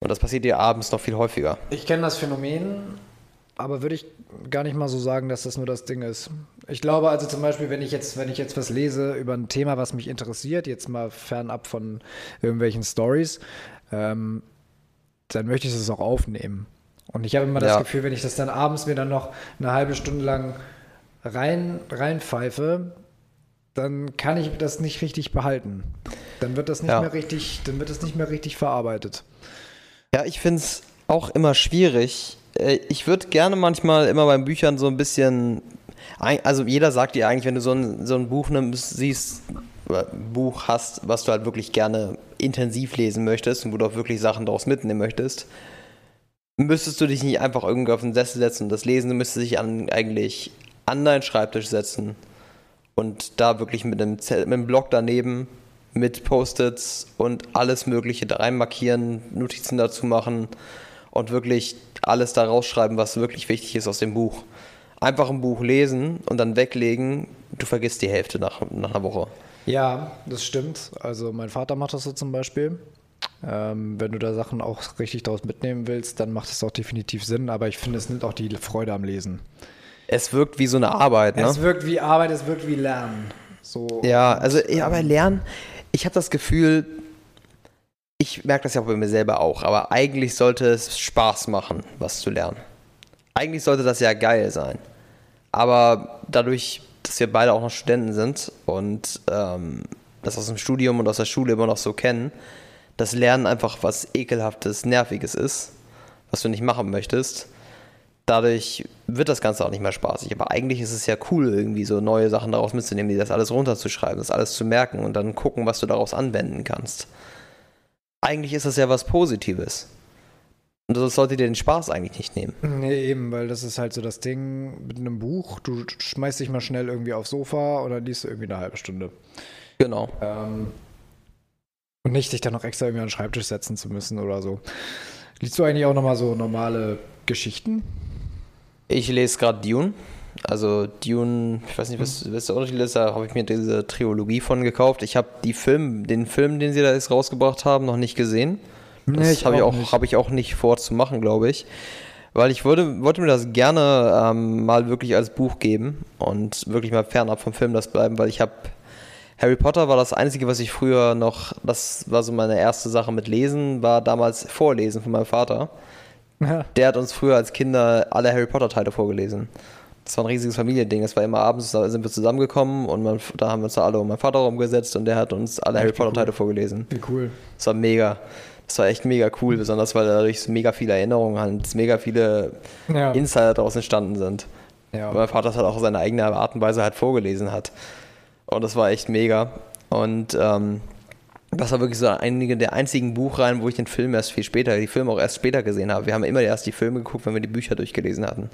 Und das passiert dir abends noch viel häufiger. Ich kenne das Phänomen, aber würde ich gar nicht mal so sagen, dass das nur das Ding ist. Ich glaube also zum Beispiel, wenn ich jetzt, wenn ich jetzt was lese über ein Thema, was mich interessiert, jetzt mal fernab von irgendwelchen Stories, ähm, dann möchte ich das auch aufnehmen. Und ich habe immer das Ja. Gefühl, wenn ich das dann abends mir dann noch eine halbe Stunde lang rein, reinpfeife, dann kann ich das nicht richtig behalten. Dann wird das nicht Ja. mehr richtig, dann wird das nicht mehr richtig verarbeitet. Ja, ich finde es auch immer schwierig. Äh, Ich würde gerne manchmal immer bei Büchern so ein bisschen. Also jeder sagt dir eigentlich, wenn du so ein, so ein Buch nimmst, siehst, ein Buch hast, was du halt wirklich gerne intensiv lesen möchtest und wo du auch wirklich Sachen daraus mitnehmen möchtest, müsstest du dich nicht einfach irgendwie auf den Sessel setzen und das lesen, du müsstest dich an, eigentlich an deinen Schreibtisch setzen und da wirklich mit einem, Zettel- mit einem Block daneben mit Post-its und alles Mögliche da rein Notizen dazu machen und wirklich alles da rausschreiben, was wirklich wichtig ist aus dem Buch. Einfach ein Buch lesen und dann weglegen, du vergisst die Hälfte nach, nach einer Woche. Ja, das stimmt. Also mein Vater macht das so zum Beispiel. Ähm, wenn du da Sachen auch richtig daraus mitnehmen willst, dann macht es auch definitiv Sinn. Aber ich finde, es nimmt auch die Freude am Lesen. Es wirkt wie so eine Arbeit, ne? Es wirkt wie Arbeit, es wirkt wie Lernen. So. Ja, also ja, aber Lernen, ich habe das Gefühl, ich merke das ja auch bei mir selber auch, aber eigentlich sollte es Spaß machen, was zu lernen. Eigentlich sollte das ja geil sein. Aber dadurch, dass wir beide auch noch Studenten sind und ähm, das aus dem Studium und aus der Schule immer noch so kennen, dass Lernen einfach was ekelhaftes, nerviges ist, was du nicht machen möchtest. Dadurch wird das Ganze auch nicht mehr spaßig. Aber eigentlich ist es ja cool, irgendwie so neue Sachen daraus mitzunehmen, die das alles runterzuschreiben, das alles zu merken und dann gucken, was du daraus anwenden kannst. Eigentlich ist das ja was Positives. Und das sollte dir den Spaß eigentlich nicht nehmen. Nee, eben, weil das ist halt so das Ding mit einem Buch. Du schmeißt dich mal schnell irgendwie aufs Sofa oder liest du irgendwie eine halbe Stunde. Genau. Ähm, und nicht dich dann noch extra irgendwie an den Schreibtisch setzen zu müssen oder so. Liest du eigentlich auch nochmal so normale Geschichten? Ich lese gerade Dune. Also Dune, ich weiß nicht, was, was der Unterschied ist, da habe ich mir diese Trilogie von gekauft. Ich habe die Film, den Film, den sie da jetzt rausgebracht haben, noch nicht gesehen. Das Nee, habe ich, auch hab ich auch nicht vor zu machen, glaube ich. Weil ich wollte, wollte mir das gerne ähm, mal wirklich als Buch geben und wirklich mal fernab vom Film das bleiben, weil ich habe Harry Potter war das Einzige, was ich früher noch, das war so meine erste Sache mit Lesen, war damals Vorlesen von meinem Vater. Ja. Der hat uns früher als Kinder alle Harry Potter Teile vorgelesen. Das war ein riesiges Familiending. Das war immer abends, da sind wir zusammengekommen und man, da haben wir uns da alle um meinen Vater rumgesetzt und der hat uns alle Harry Echt, wie Potter cool. Vorgelesen. Wie cool. Das war mega. Das war echt mega cool, besonders weil dadurch mega viele Erinnerungen halt, mega viele Ja. Insider daraus entstanden sind. Ja. Mein Vater das halt auch seine eigene Art und Weise halt vorgelesen hat. Und das war echt mega. Und ähm, das war wirklich so einige der einzigen Buchreihen, wo ich den Film erst viel später, die Filme auch erst später gesehen habe. Wir haben immer erst die Filme geguckt, wenn wir die Bücher durchgelesen hatten.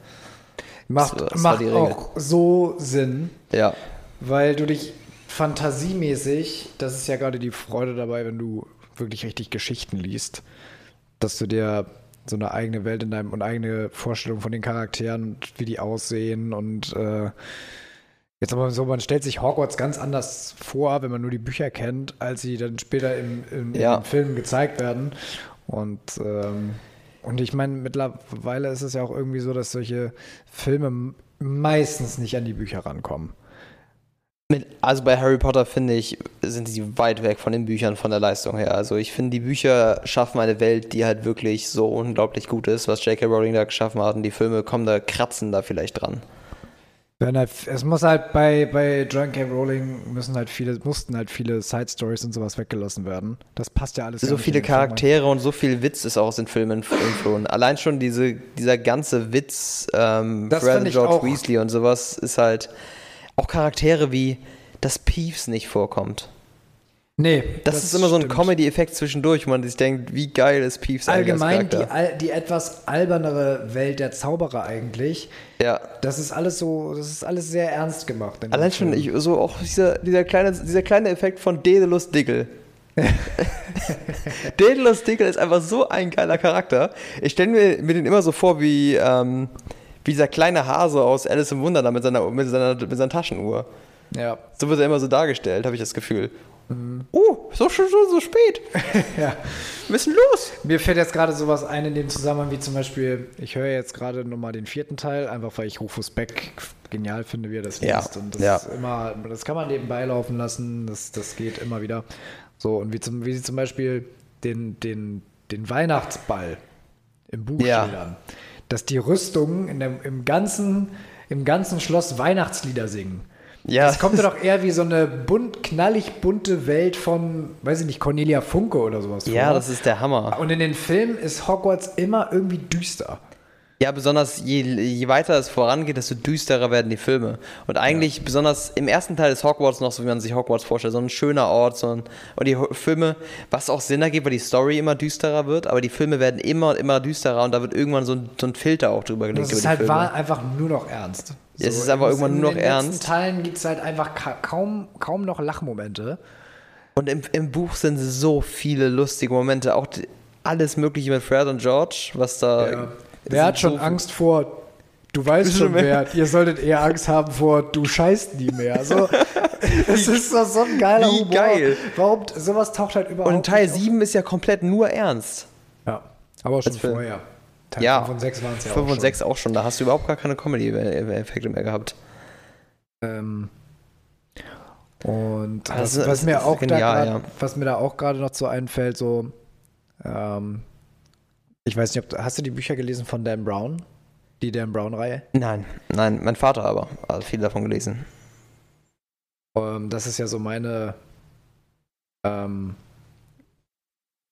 Macht, Das- das macht auch so Sinn, Ja. weil du dich fantasiemäßig, das ist ja gerade die Freude dabei, wenn du wirklich richtig Geschichten liest, dass du dir so eine eigene Welt in deinem und eigene Vorstellung von den Charakteren und wie die aussehen und äh, jetzt aber so, man stellt sich Hogwarts ganz anders vor, wenn man nur die Bücher kennt, als sie dann später im, im, Ja. im Film gezeigt werden. Und ähm, und ich meine, mittlerweile ist es ja auch irgendwie so, dass solche Filme meistens nicht an die Bücher rankommen. Mit, also bei Harry Potter finde ich, sind sie weit weg von den Büchern von der Leistung her. Also ich finde, die Bücher schaffen eine Welt, die halt wirklich so unglaublich gut ist, was J.K. Rowling da geschaffen hat. Und die Filme kommen da, kratzen da vielleicht dran. Halt, es muss halt bei, bei John K. Rowling müssen halt viele, mussten halt viele Side Stories und sowas weggelassen werden. Das passt ja alles. So viele Charaktere Film. und so viel Witz ist auch aus den Filmen entflohen. *clears throat* Allein schon diese, dieser ganze Witz, ähm, Fred George Weasley und sowas ist halt auch Charaktere wie, dass Peeves nicht vorkommt. Nee. Das, das ist immer so ein Comedy-Effekt zwischendurch, wo man sich denkt, wie geil ist Peeves Allgemein die, die etwas albernere Welt der Zauberer eigentlich. Ja. Das ist alles so, das ist alles sehr ernst gemacht. Allein schon, ich, so auch dieser, dieser, kleine, dieser kleine Effekt von Daedalus Diggle. *laughs* Daedalus Diggle ist einfach so ein geiler Charakter. Ich stelle mir, mir den immer so vor wie, ähm, wie dieser kleine Hase aus Alice im Wunderland mit seiner, mit seiner, mit seiner Taschenuhr. Ja. So wird er immer so dargestellt, habe ich das Gefühl. Mhm. Oh, so schon so, so spät. *laughs* ja. Wir müssen los. Mir fällt jetzt gerade sowas ein in dem Zusammenhang, wie zum Beispiel, ich höre jetzt gerade nochmal den vierten Teil, einfach weil ich Rufus Beck genial finde, wie er das ja. liest. Und das ja. ist immer, das kann man nebenbei laufen lassen, das, das geht immer wieder. So, und wie, zum, wie sie zum Beispiel den, den, den Weihnachtsball im Buch ja. schildern, dass die Rüstungen in der, im, ganzen, im ganzen Schloss Weihnachtslieder singen. Ja. Das kommt doch eher wie so eine bunt, knallig bunte Welt von, weiß ich nicht, Cornelia Funke oder sowas. Ja, vor. das ist der Hammer. Und in den Filmen ist Hogwarts immer irgendwie düster. Ja, besonders je, je weiter es vorangeht, desto düsterer werden die Filme. Und eigentlich, ja. besonders im ersten Teil ist Hogwarts noch so, wie man sich Hogwarts vorstellt, so ein schöner Ort. So ein, und die Filme, was auch Sinn ergibt, weil die Story immer düsterer wird, aber die Filme werden immer und immer düsterer und da wird irgendwann so ein, so ein Filter auch drüber gelegt. Das ist halt war einfach nur noch ernst. So, es ist einfach irgendwann nur noch ernst. In den letzten Teilen gibt es halt einfach kaum, kaum noch Lachmomente. Und im, im Buch sind so viele lustige Momente, auch alles Mögliche mit Fred und George, was da. Ja. Wer hat schon so Angst vor, du weißt schon wer, ihr solltet eher Angst haben vor, du scheißt nie mehr. *laughs* So, es ist so, so ein geiler Wie Humor. geil. Warum, sowas taucht halt überhaupt Und Teil 7 ist ja komplett nur ernst. Ja, aber auch schon vorher. Teil ja, 5 und 6 waren es ja 5 und 6 auch schon. Da hast du überhaupt gar keine Comedy-Effekte mehr gehabt. Ähm, und also, was, was mir auch genial, da grad, ja. was mir da auch gerade noch so einfällt, so ähm, ich weiß nicht, ob du, hast du die Bücher gelesen von Dan Brown? Die Dan Brown-Reihe? Nein, nein, mein Vater aber hat viel davon gelesen. Ähm, das ist ja so meine ähm,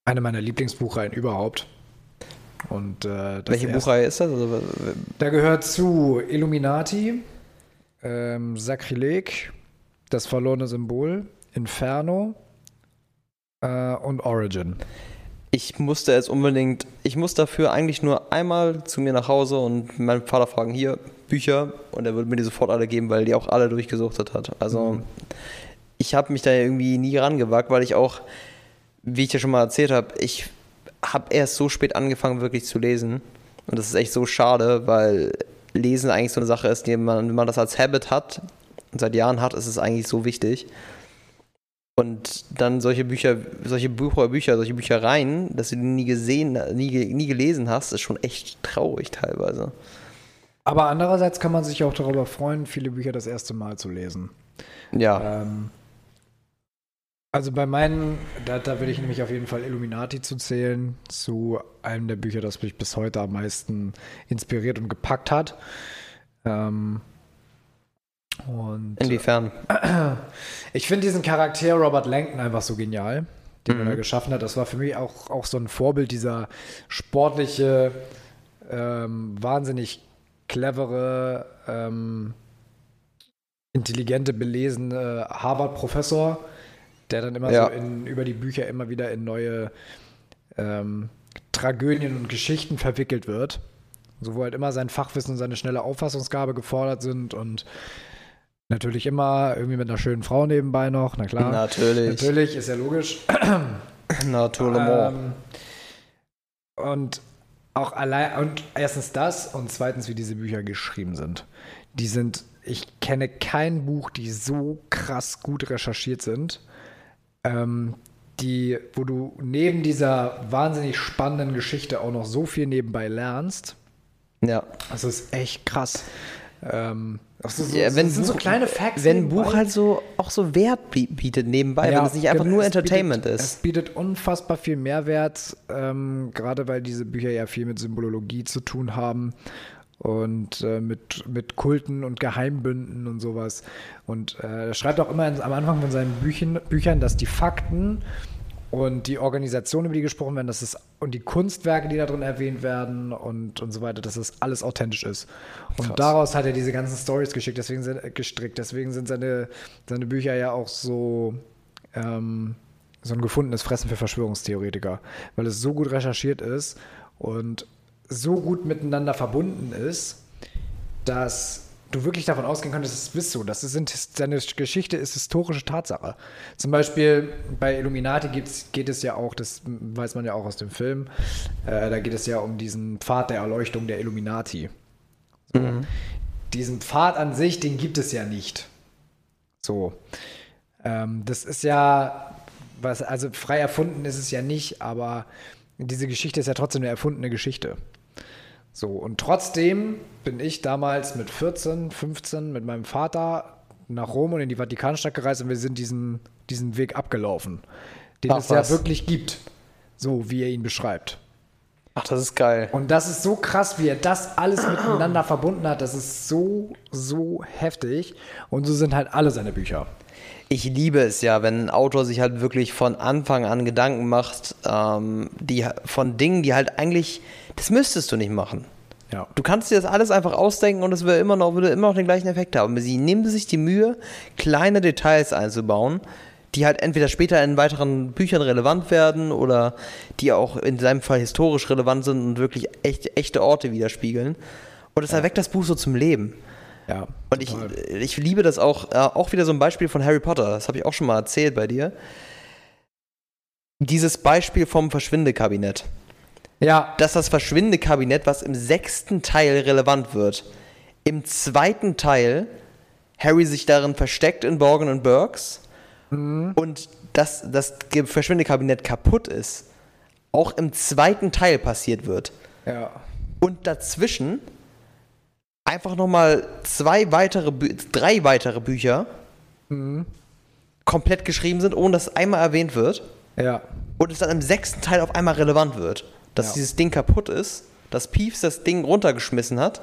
eine meiner Lieblingsbuchreihen überhaupt. Und, äh, Welche Buchreihe ist das? Also, da gehört zu Illuminati, ähm, Sakrileg, Das verlorene Symbol, Inferno äh, und Origin. Ich musste es unbedingt, ich muss dafür eigentlich nur einmal zu mir nach Hause und meinen Vater fragen, hier, Bücher, und er würde mir die sofort alle geben, weil die auch alle durchgesuchtet hat. Also mhm. ich habe mich da irgendwie nie rangewagt, weil ich auch, wie ich ja schon mal erzählt habe, ich habe erst so spät angefangen, wirklich zu lesen. Und das ist echt so schade, weil Lesen eigentlich so eine Sache ist, die man, wenn man das als Habit hat und seit Jahren hat, ist es eigentlich so wichtig. Und dann solche Bücher, solche Bücher, Bücher, solche Büchereien, dass du die nie gesehen, nie, nie gelesen hast, ist schon echt traurig teilweise. Aber andererseits kann man sich auch darüber freuen, viele Bücher das erste Mal zu lesen. Ja. Ähm, also bei meinen, da, da würde ich nämlich auf jeden Fall Illuminati zu zählen, zu einem der Bücher, das mich bis heute am meisten inspiriert und gepackt hat. Ähm, und, Inwiefern? ich finde diesen Charakter Robert Langton einfach so genial, den mhm. er geschaffen hat. Das war für mich auch, auch so ein Vorbild, dieser sportliche, ähm, wahnsinnig clevere, ähm, intelligente, belesene Harvard-Professor der dann immer ja. so in, über die Bücher immer wieder in neue ähm, Tragödien und Geschichten verwickelt wird. So, wo halt immer sein Fachwissen und seine schnelle Auffassungsgabe gefordert sind und natürlich immer irgendwie mit einer schönen Frau nebenbei noch, na klar. Natürlich. Natürlich, ist ja logisch. *clears throat* Natürlich. Ähm, und auch allein, und erstens das und zweitens, wie diese Bücher geschrieben sind. Die sind, ich kenne kein Buch, die so krass gut recherchiert sind ähm, die, wo du neben dieser wahnsinnig spannenden Geschichte auch noch so viel nebenbei lernst. Ja. Das ist echt krass. Ähm, ist so, Ja, wenn das sind so Buch- kleine Facts. Wenn ein. Buch halt so auch so Wert bi- bietet nebenbei, Ja, wenn es nicht einfach genau, nur es Entertainment bietet, Es ist. bietet unfassbar viel Mehrwert, ähm, gerade weil diese Bücher ja viel mit Symbolologie zu tun haben und äh, mit, mit Kulten und Geheimbünden und sowas. Und äh, er schreibt auch immer am Anfang von seinen Büchern, Büchern, dass die Fakten und die Organisation, über die gesprochen werden, dass es und die Kunstwerke, die da drin erwähnt werden und, und so weiter, dass das alles authentisch ist. Und Krass. daraus hat er diese ganzen Stories geschickt, deswegen sind, gestrickt. Deswegen sind seine, seine Bücher ja auch so, ähm, so ein gefundenes Fressen für Verschwörungstheoretiker, weil es so gut recherchiert ist und so gut miteinander verbunden ist, dass du wirklich davon ausgehen kannst, das bist so. Das sind, seine Geschichte ist historische Tatsache. Zum Beispiel bei Illuminati geht es ja auch, das weiß man ja auch aus dem Film, äh, da geht es ja um diesen Pfad der Erleuchtung der Illuminati. So. Diesen Pfad an sich, den gibt es ja nicht. So. Ähm, das ist ja, was, also frei erfunden ist es ja nicht, aber diese Geschichte ist ja trotzdem eine erfundene Geschichte. So, und trotzdem bin ich damals mit 14, 15 mit meinem Vater nach Rom und in die Vatikanstadt gereist und wir sind diesen, diesen Weg abgelaufen, den Ach, es ja was. wirklich gibt, so wie er ihn beschreibt. Ach, das ist geil. Und das ist so krass, wie er das alles miteinander verbunden hat. Das ist so, so heftig. Und so sind halt alle seine Bücher. Ich liebe es ja, wenn ein Autor sich halt wirklich von Anfang an Gedanken macht, ähm, die von Dingen, die halt eigentlich, das müsstest du nicht machen. Ja. Du kannst dir das alles einfach ausdenken und es würde immer noch, würde immer noch den gleichen Effekt haben. Sie nehmen sich die Mühe, kleine Details einzubauen, die halt entweder später in weiteren Büchern relevant werden oder die auch in seinem Fall historisch relevant sind und wirklich echt, echte Orte widerspiegeln. Und es erweckt das Buch so zum Leben. Ja. Und ich, ich liebe das auch, äh, auch wieder so ein Beispiel von Harry Potter, das habe ich auch schon mal erzählt bei dir. Dieses Beispiel vom Verschwindekabinett. Ja, Dass das Verschwindekabinett, was im sechsten Teil relevant wird, im zweiten Teil Harry sich darin versteckt in Borgen und Burks und dass das Ge- Verschwindekabinett kaputt ist, auch im zweiten Teil passiert wird. Ja. und dazwischen einfach nochmal zwei weitere, Bü drei weitere Bücher komplett geschrieben sind, ohne dass einmal erwähnt wird Ja. und es dann im sechsten Teil auf einmal relevant wird, dass Ja. dieses Ding kaputt ist, dass Peeves das Ding runtergeschmissen hat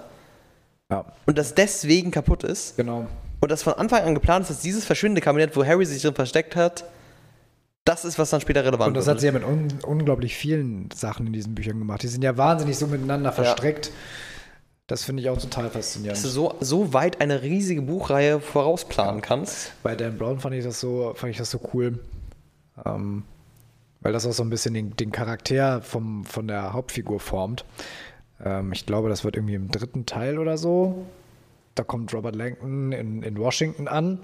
Ja. und das deswegen kaputt ist Genau. und das von Anfang an geplant ist, dass dieses Verschwindekabinett, wo Harry sich drin versteckt hat, das ist, was dann später relevant Und das wird. hat sie ja mit un unglaublich vielen Sachen in diesen Büchern gemacht. Die sind ja wahnsinnig so miteinander verstrickt. Das finde ich auch total faszinierend. dass du so, so weit eine riesige Buchreihe vorausplanen kannst. Bei Dan Brown fand ich das so, fand ich das so cool. Ähm, weil das auch so ein bisschen den, den Charakter vom, von der Hauptfigur formt. Ähm, ich glaube, das wird irgendwie im dritten Teil oder so. Da kommt Robert Langton in, in Washington an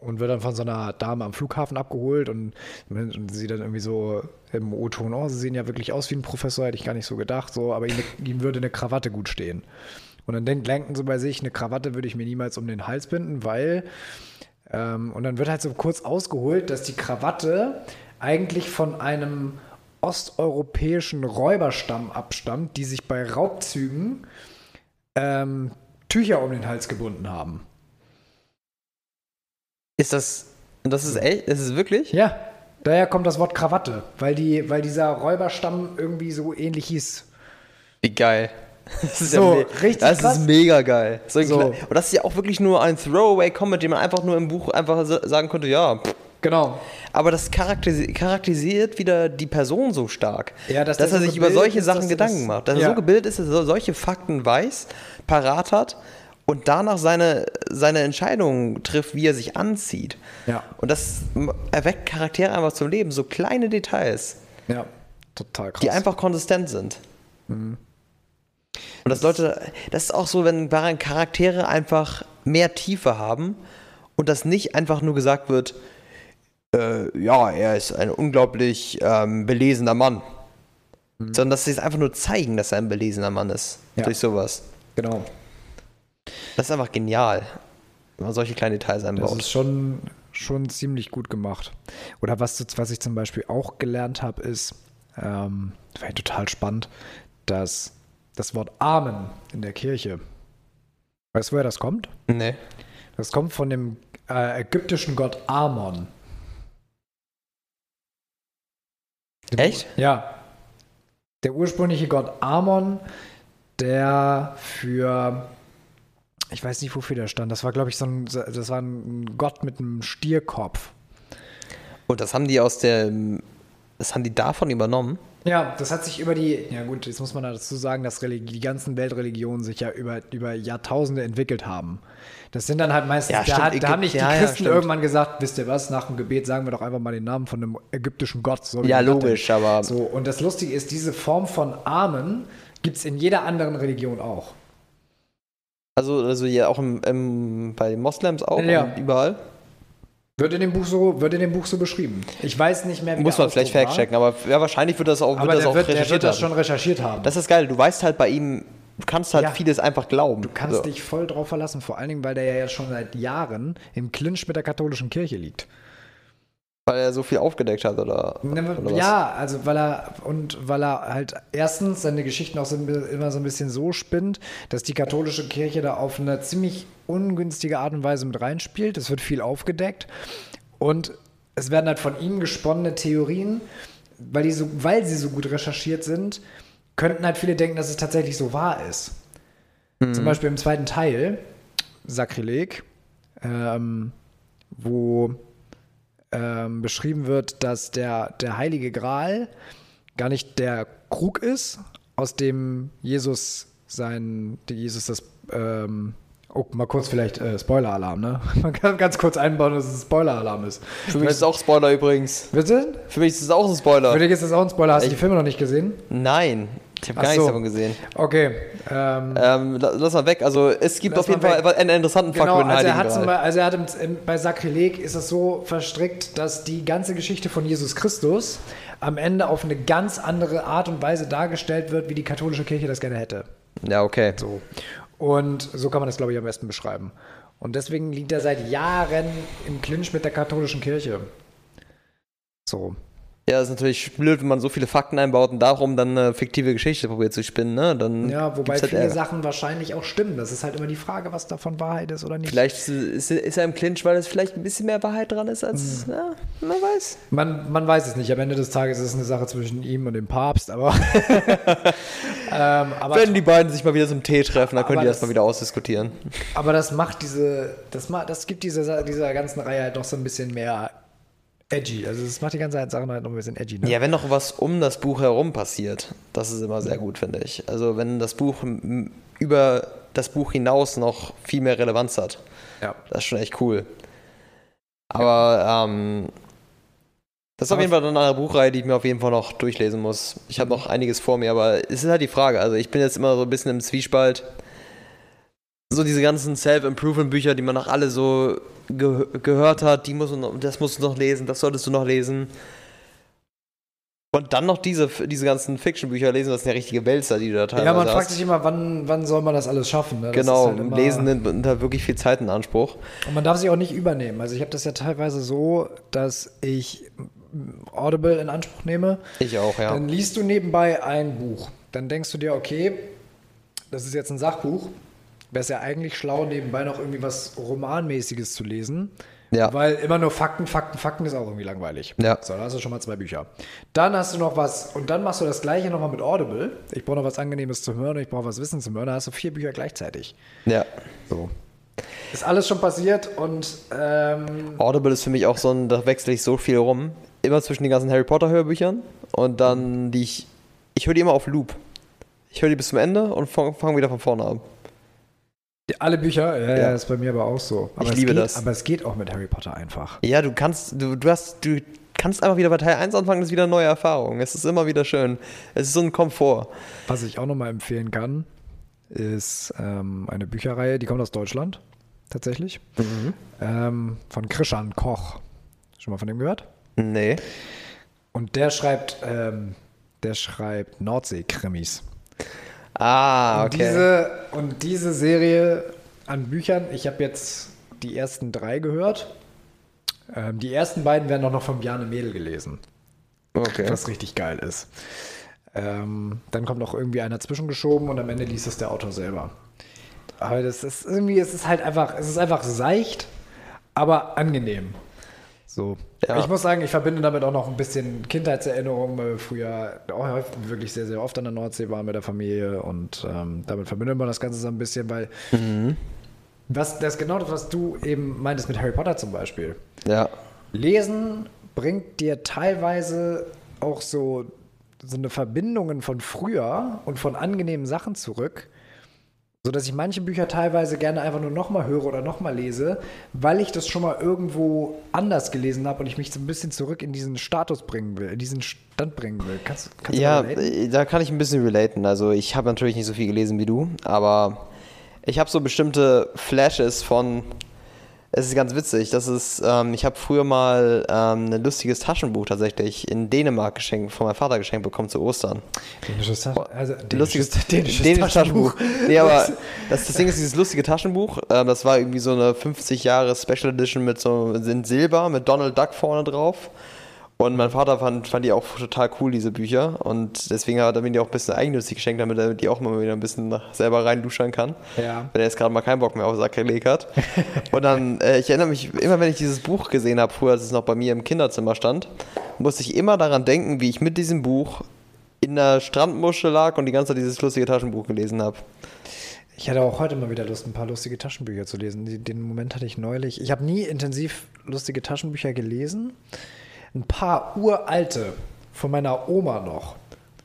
und wird dann von so einer Dame am Flughafen abgeholt und, und sie dann irgendwie so im O-Ton, oh, sie sehen ja wirklich aus wie ein Professor, hätte ich gar nicht so gedacht, so, aber ihm, ihm würde eine Krawatte gut stehen. Und dann denkt Langton so bei sich, eine Krawatte würde ich mir niemals um den Hals binden, weil ähm, und dann wird halt so kurz ausgeholt, dass die Krawatte eigentlich von einem osteuropäischen Räuberstamm abstammt, die sich bei Raubzügen ähm, Tücher um den Hals gebunden haben. Ist das, das ist echt, ist es wirklich? Ja, daher kommt das Wort Krawatte, weil, die, weil dieser Räuberstamm irgendwie so ähnlich hieß. Wie geil. *laughs* Das ist So, me- richtig Das krass. ist mega geil. So So. Und das ist ja auch wirklich nur ein Throwaway-Comment, den man einfach nur im Buch einfach sa- sagen könnte, ja. pff. Genau. Aber das charakterisi charakterisiert wieder die Person so stark. Ja, dass dass er so sich über solche ist, Sachen er Gedanken das- macht. Dass er Ja. so gebildet ist, dass er so- solche Fakten weiß, parat hat und danach seine, seine Entscheidungen trifft, wie er sich anzieht. Ja. Und das erweckt Charaktere einfach zum Leben. So kleine Details. Ja, total krass. die einfach konsistent sind. Mhm. Und dass Leute, das ist auch so, wenn daran Charaktere einfach mehr Tiefe haben und das nicht einfach nur gesagt wird, äh, ja, er ist ein unglaublich ähm, belesener Mann. Mhm. Sondern dass sie es einfach nur zeigen, dass er ein belesener Mann ist. Ja. Durch sowas. genau. Das ist einfach genial, wenn man solche kleine Details Das einbaut. ist schon, schon ziemlich gut gemacht. Oder was, was ich zum Beispiel auch gelernt habe, ist, ähm, das war ja total spannend, dass das Wort Amen in der Kirche Weißt du, woher das kommt? Nee. Das kommt von dem äh, ägyptischen Gott Amon. Echt? Ja. Der ursprüngliche Gott Amon, der für, ich weiß nicht, wofür der stand. Das war, glaube ich, so ein, das war ein Gott mit einem Stierkopf. Und das haben die aus der, das haben die davon übernommen? Ja, das hat sich über die, ja gut, jetzt muss man dazu sagen, dass Religi die ganzen Weltreligionen sich ja über, über Jahrtausende entwickelt haben. Das sind dann halt meistens, Ja, da, da haben nicht die ja, ja, Christen stimmt. irgendwann gesagt, wisst ihr was, nach dem Gebet sagen wir doch einfach mal den Namen von einem ägyptischen Gott. So Ja, das logisch, denn- aber- So, und das Lustige ist, diese Form von Armen gibt es in jeder anderen Religion auch. Also, also ja auch im, im, bei den Moslems auch Ja. überall. Wird in dem Buch so, wird in dem Buch so beschrieben. Ich weiß nicht mehr, wie Muss der man vielleicht Ausdruck war, fact-checken, aber ja, wahrscheinlich wird das auch, wird Aber das der auch wird, der recherchiert wird das schon recherchiert haben. Das ist geil, du weißt halt bei ihm, du kannst halt Ja. vieles einfach glauben. Du kannst so. dich voll drauf verlassen, vor allen Dingen, weil der ja jetzt schon seit Jahren im Clinch mit der katholischen Kirche liegt. Weil er so viel aufgedeckt hat, oder? oder was? ja, also weil er und weil er halt erstens seine Geschichten auch so, immer so ein bisschen so spinnt, dass die katholische Kirche da auf eine ziemlich ungünstige Art und Weise mit reinspielt. Es wird viel aufgedeckt und es werden halt von ihm gesponnene Theorien, weil, die so, weil sie so gut recherchiert sind, könnten halt viele denken, dass es tatsächlich so wahr ist. Zum Beispiel im zweiten Teil, Sakrileg, ähm, wo ähm, beschrieben wird, dass der, der Heilige Gral gar nicht der Krug ist, aus dem Jesus sein, Jesus das, ähm, oh, mal kurz vielleicht äh, Spoiler-Alarm, ne? *laughs* Man kann ganz kurz einbauen, dass es ein Spoiler-Alarm ist. Für mich ist es auch Spoiler übrigens. Bitte? Für mich ist es auch ein Spoiler. Für dich ist das auch ein Spoiler. Hast du die Filme noch nicht gesehen? Nein, ich habe gar nichts so. davon gesehen. Okay. Ähm, Ähm, la- lass mal weg. Also es gibt auf jeden Fall weg. einen interessanten Genau, über den also er hat zum also er hat im, im, bei Sakrileg ist es so verstrickt, dass die ganze Geschichte von Jesus Christus am Ende auf eine ganz andere Art und Weise dargestellt wird, wie die katholische Kirche das gerne hätte. Ja, okay. So. Und so kann man das, glaube ich, am besten beschreiben. Und deswegen liegt er seit Jahren im Clinch mit der katholischen Kirche. So. Ja, ist natürlich blöd, wenn man so viele Fakten einbaut und darum dann eine fiktive Geschichte probiert zu spinnen, ne? Dann Ja, wobei halt viele Ärger. Sachen wahrscheinlich auch stimmen. Das ist halt immer die Frage, was davon Wahrheit ist oder nicht. Vielleicht ist, ist er im Clinch, weil es vielleicht ein bisschen mehr Wahrheit dran ist, als, ja, man weiß. Man, man weiß es nicht. Am Ende des Tages ist es eine Sache zwischen ihm und dem Papst, aber. *laughs* ähm, aber, Wenn die beiden sich mal wieder zum Tee treffen, dann können die das das- mal wieder ausdiskutieren. aber das macht diese. Das, das gibt dieser, dieser ganzen Reihe halt noch so ein bisschen mehr edgy. Also, das macht die ganze Sache halt noch ein bisschen edgy. Ne? Ja, wenn noch was um das Buch herum passiert, das ist immer sehr gut, finde ich. Also wenn das Buch über das Buch hinaus noch viel mehr Relevanz hat. Ja. Das ist schon echt cool. Aber ähm, das ist auf Aber- jeden Fall eine andere Buchreihe, die ich mir auf jeden Fall noch durchlesen muss. Ich habe noch einiges vor mir, aber es ist halt die Frage. Also ich bin jetzt immer so ein bisschen im Zwiespalt. So diese ganzen Self-Improvement-Bücher, die man noch alle so ge gehört hat, die muss noch, das musst du noch lesen, das solltest du noch lesen. Und dann noch diese, diese ganzen Fiction-Bücher lesen, das sind ja richtige Wälzer, die du da teilweise Ja, man hast. fragt sich immer, wann, wann soll man das alles schaffen? Ne? Das Genau, ist halt immer- Lesen nimmt da wirklich viel Zeit in Anspruch. Und man darf sich auch nicht übernehmen. Also ich habe das ja teilweise so, dass ich Audible in Anspruch nehme. Ich auch, ja. Dann liest du nebenbei ein Buch. Dann denkst du dir, okay, das ist jetzt ein Sachbuch. Wäre es ja eigentlich schlau, nebenbei noch irgendwie was Romanmäßiges zu lesen. Ja. Weil immer nur Fakten, Fakten, Fakten ist auch irgendwie langweilig. Ja. So, da hast du schon mal zwei Bücher. Dann hast du noch was, und dann machst du das gleiche nochmal mit Audible. Ich brauche noch was Angenehmes zu hören und ich brauche was Wissen zu hören. Da hast du vier Bücher gleichzeitig. ja. So. Ist alles schon passiert und ähm, Audible ist für mich auch so ein, da wechsle ich so viel rum. Immer zwischen den ganzen Harry Potter Hörbüchern und dann die ich, ich höre die immer auf Loop. Ich höre die bis zum Ende und fange fang wieder von vorne an. Alle Bücher, ja, ja, ist bei mir aber auch so. Aber Ich es liebe geht, das. Aber es geht auch mit Harry Potter einfach. Ja, du kannst, du, du hast, du kannst einfach wieder bei Teil 1 anfangen, das ist wieder eine neue Erfahrung. Es ist immer wieder schön. Es ist so ein Komfort. Was ich auch nochmal empfehlen kann, ist ähm, eine Bücherreihe, die kommt aus Deutschland, tatsächlich. Ähm, von Krishan Koch. Schon mal von dem gehört? Nee. Und der schreibt, ähm, der schreibt Nordsee-Krimis. Ah, Und okay. diese, und diese Serie an Büchern, ich habe jetzt die ersten drei gehört. Ähm, die ersten beiden werden auch noch von Bjarne Mädel gelesen. okay. was richtig geil ist. Ähm, dann kommt noch irgendwie einer zwischengeschoben und am Ende liest es der Autor selber. Aber das ist irgendwie, es ist halt einfach, es ist einfach seicht, aber angenehm. So. Ja. Ich muss sagen, ich verbinde damit auch noch ein bisschen Kindheitserinnerungen, weil wir früher auch wirklich sehr, sehr oft an der Nordsee waren mit der Familie und ähm, damit verbindet man das Ganze so ein bisschen, weil was, das ist genau das, was du eben meintest mit Harry Potter zum Beispiel. Ja. Lesen bringt dir teilweise auch so, so eine Verbindungen von früher und von angenehmen Sachen zurück, so dass ich manche Bücher teilweise gerne einfach nur nochmal höre oder nochmal lese, weil ich das schon mal irgendwo anders gelesen habe und ich mich so ein bisschen zurück in diesen Status bringen will, in diesen Stand bringen will. Kannst, kannst du Ja, da relaten? äh, da kann ich ein bisschen relaten. Also ich habe natürlich nicht so viel gelesen wie du, aber ich habe so bestimmte Flashes von. Es ist ganz witzig. Das ist, ähm, ich habe früher mal ähm, ein lustiges Taschenbuch tatsächlich in Dänemark geschenkt, von meinem Vater geschenkt bekommen zu Ostern. Dänisches, Taschen, also lustiges *laughs* dänisches, dänisches Taschenbuch. Nee, aber das, das Ding ist dieses lustige Taschenbuch. Ähm, das war irgendwie so eine 50 Jahre Special Edition mit so in Silber mit Donald Duck vorne drauf. Und mein Vater fand, fand die auch total cool, diese Bücher. Und deswegen hat er mir die auch ein bisschen eigennützig geschenkt, damit er die auch mal wieder ein bisschen selber reinduschern kann. Ja. Wenn er jetzt gerade mal keinen Bock mehr auf Sakrileg hat. *laughs* Und dann, äh, ich erinnere mich, immer wenn ich dieses Buch gesehen habe, früher, als es noch bei mir im Kinderzimmer stand, musste ich immer daran denken, wie ich mit diesem Buch in der Strandmuschel lag und die ganze Zeit dieses lustige Taschenbuch gelesen habe. Ich hatte auch heute mal wieder Lust, ein paar lustige Taschenbücher zu lesen. Den Moment hatte ich neulich. Ich habe nie intensiv lustige Taschenbücher gelesen. Ein paar uralte von meiner Oma noch,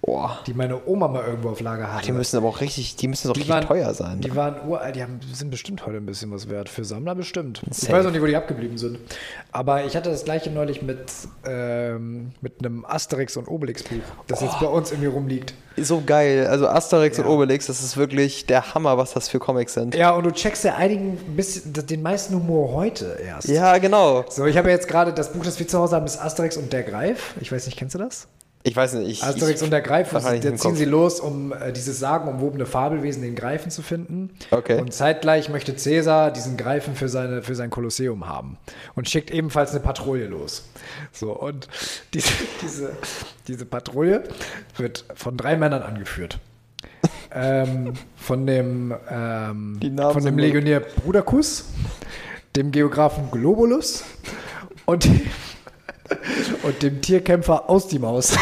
Boah. die meine Oma mal irgendwo auf Lager hatte. Die müssen aber auch richtig, die müssen doch richtig teuer sein. Die waren uralt, die haben, sind bestimmt heute ein bisschen was wert. Für Sammler bestimmt. Ich Safe. weiß auch nicht, wo die abgeblieben sind. Aber ich hatte das gleiche neulich mit, ähm, mit einem Asterix und Obelix Buch, das jetzt bei uns irgendwie rumliegt. so geil. Also Asterix Ja. und Obelix, das ist wirklich der Hammer, was das für Comics sind. Ja, und du checkst ja einigen bisschen, den meisten Humor heute erst. Ja, genau. So, ich habe ja jetzt gerade das Buch, das wir zu Hause haben, ist Asterix und der Greif. Ich weiß nicht, kennst du das? Ich weiß nicht. Ich, Asterix ich, und der Greif, wo sie, wahrscheinlich da ziehen Kopf. sie los, um äh, dieses sagenumwobene Fabelwesen, den Greifen zu finden. Okay. Und zeitgleich möchte Cäsar diesen Greifen für, seine, für sein Kolosseum haben und schickt ebenfalls eine Patrouille los. So, und *laughs* diese, diese, diese Patrouille wird von drei Männern angeführt. ähm, von dem, ähm, von dem Legionär Bruderkus, dem Geografen Globulus und dem, und dem Tierkämpfer aus die Maus. *laughs*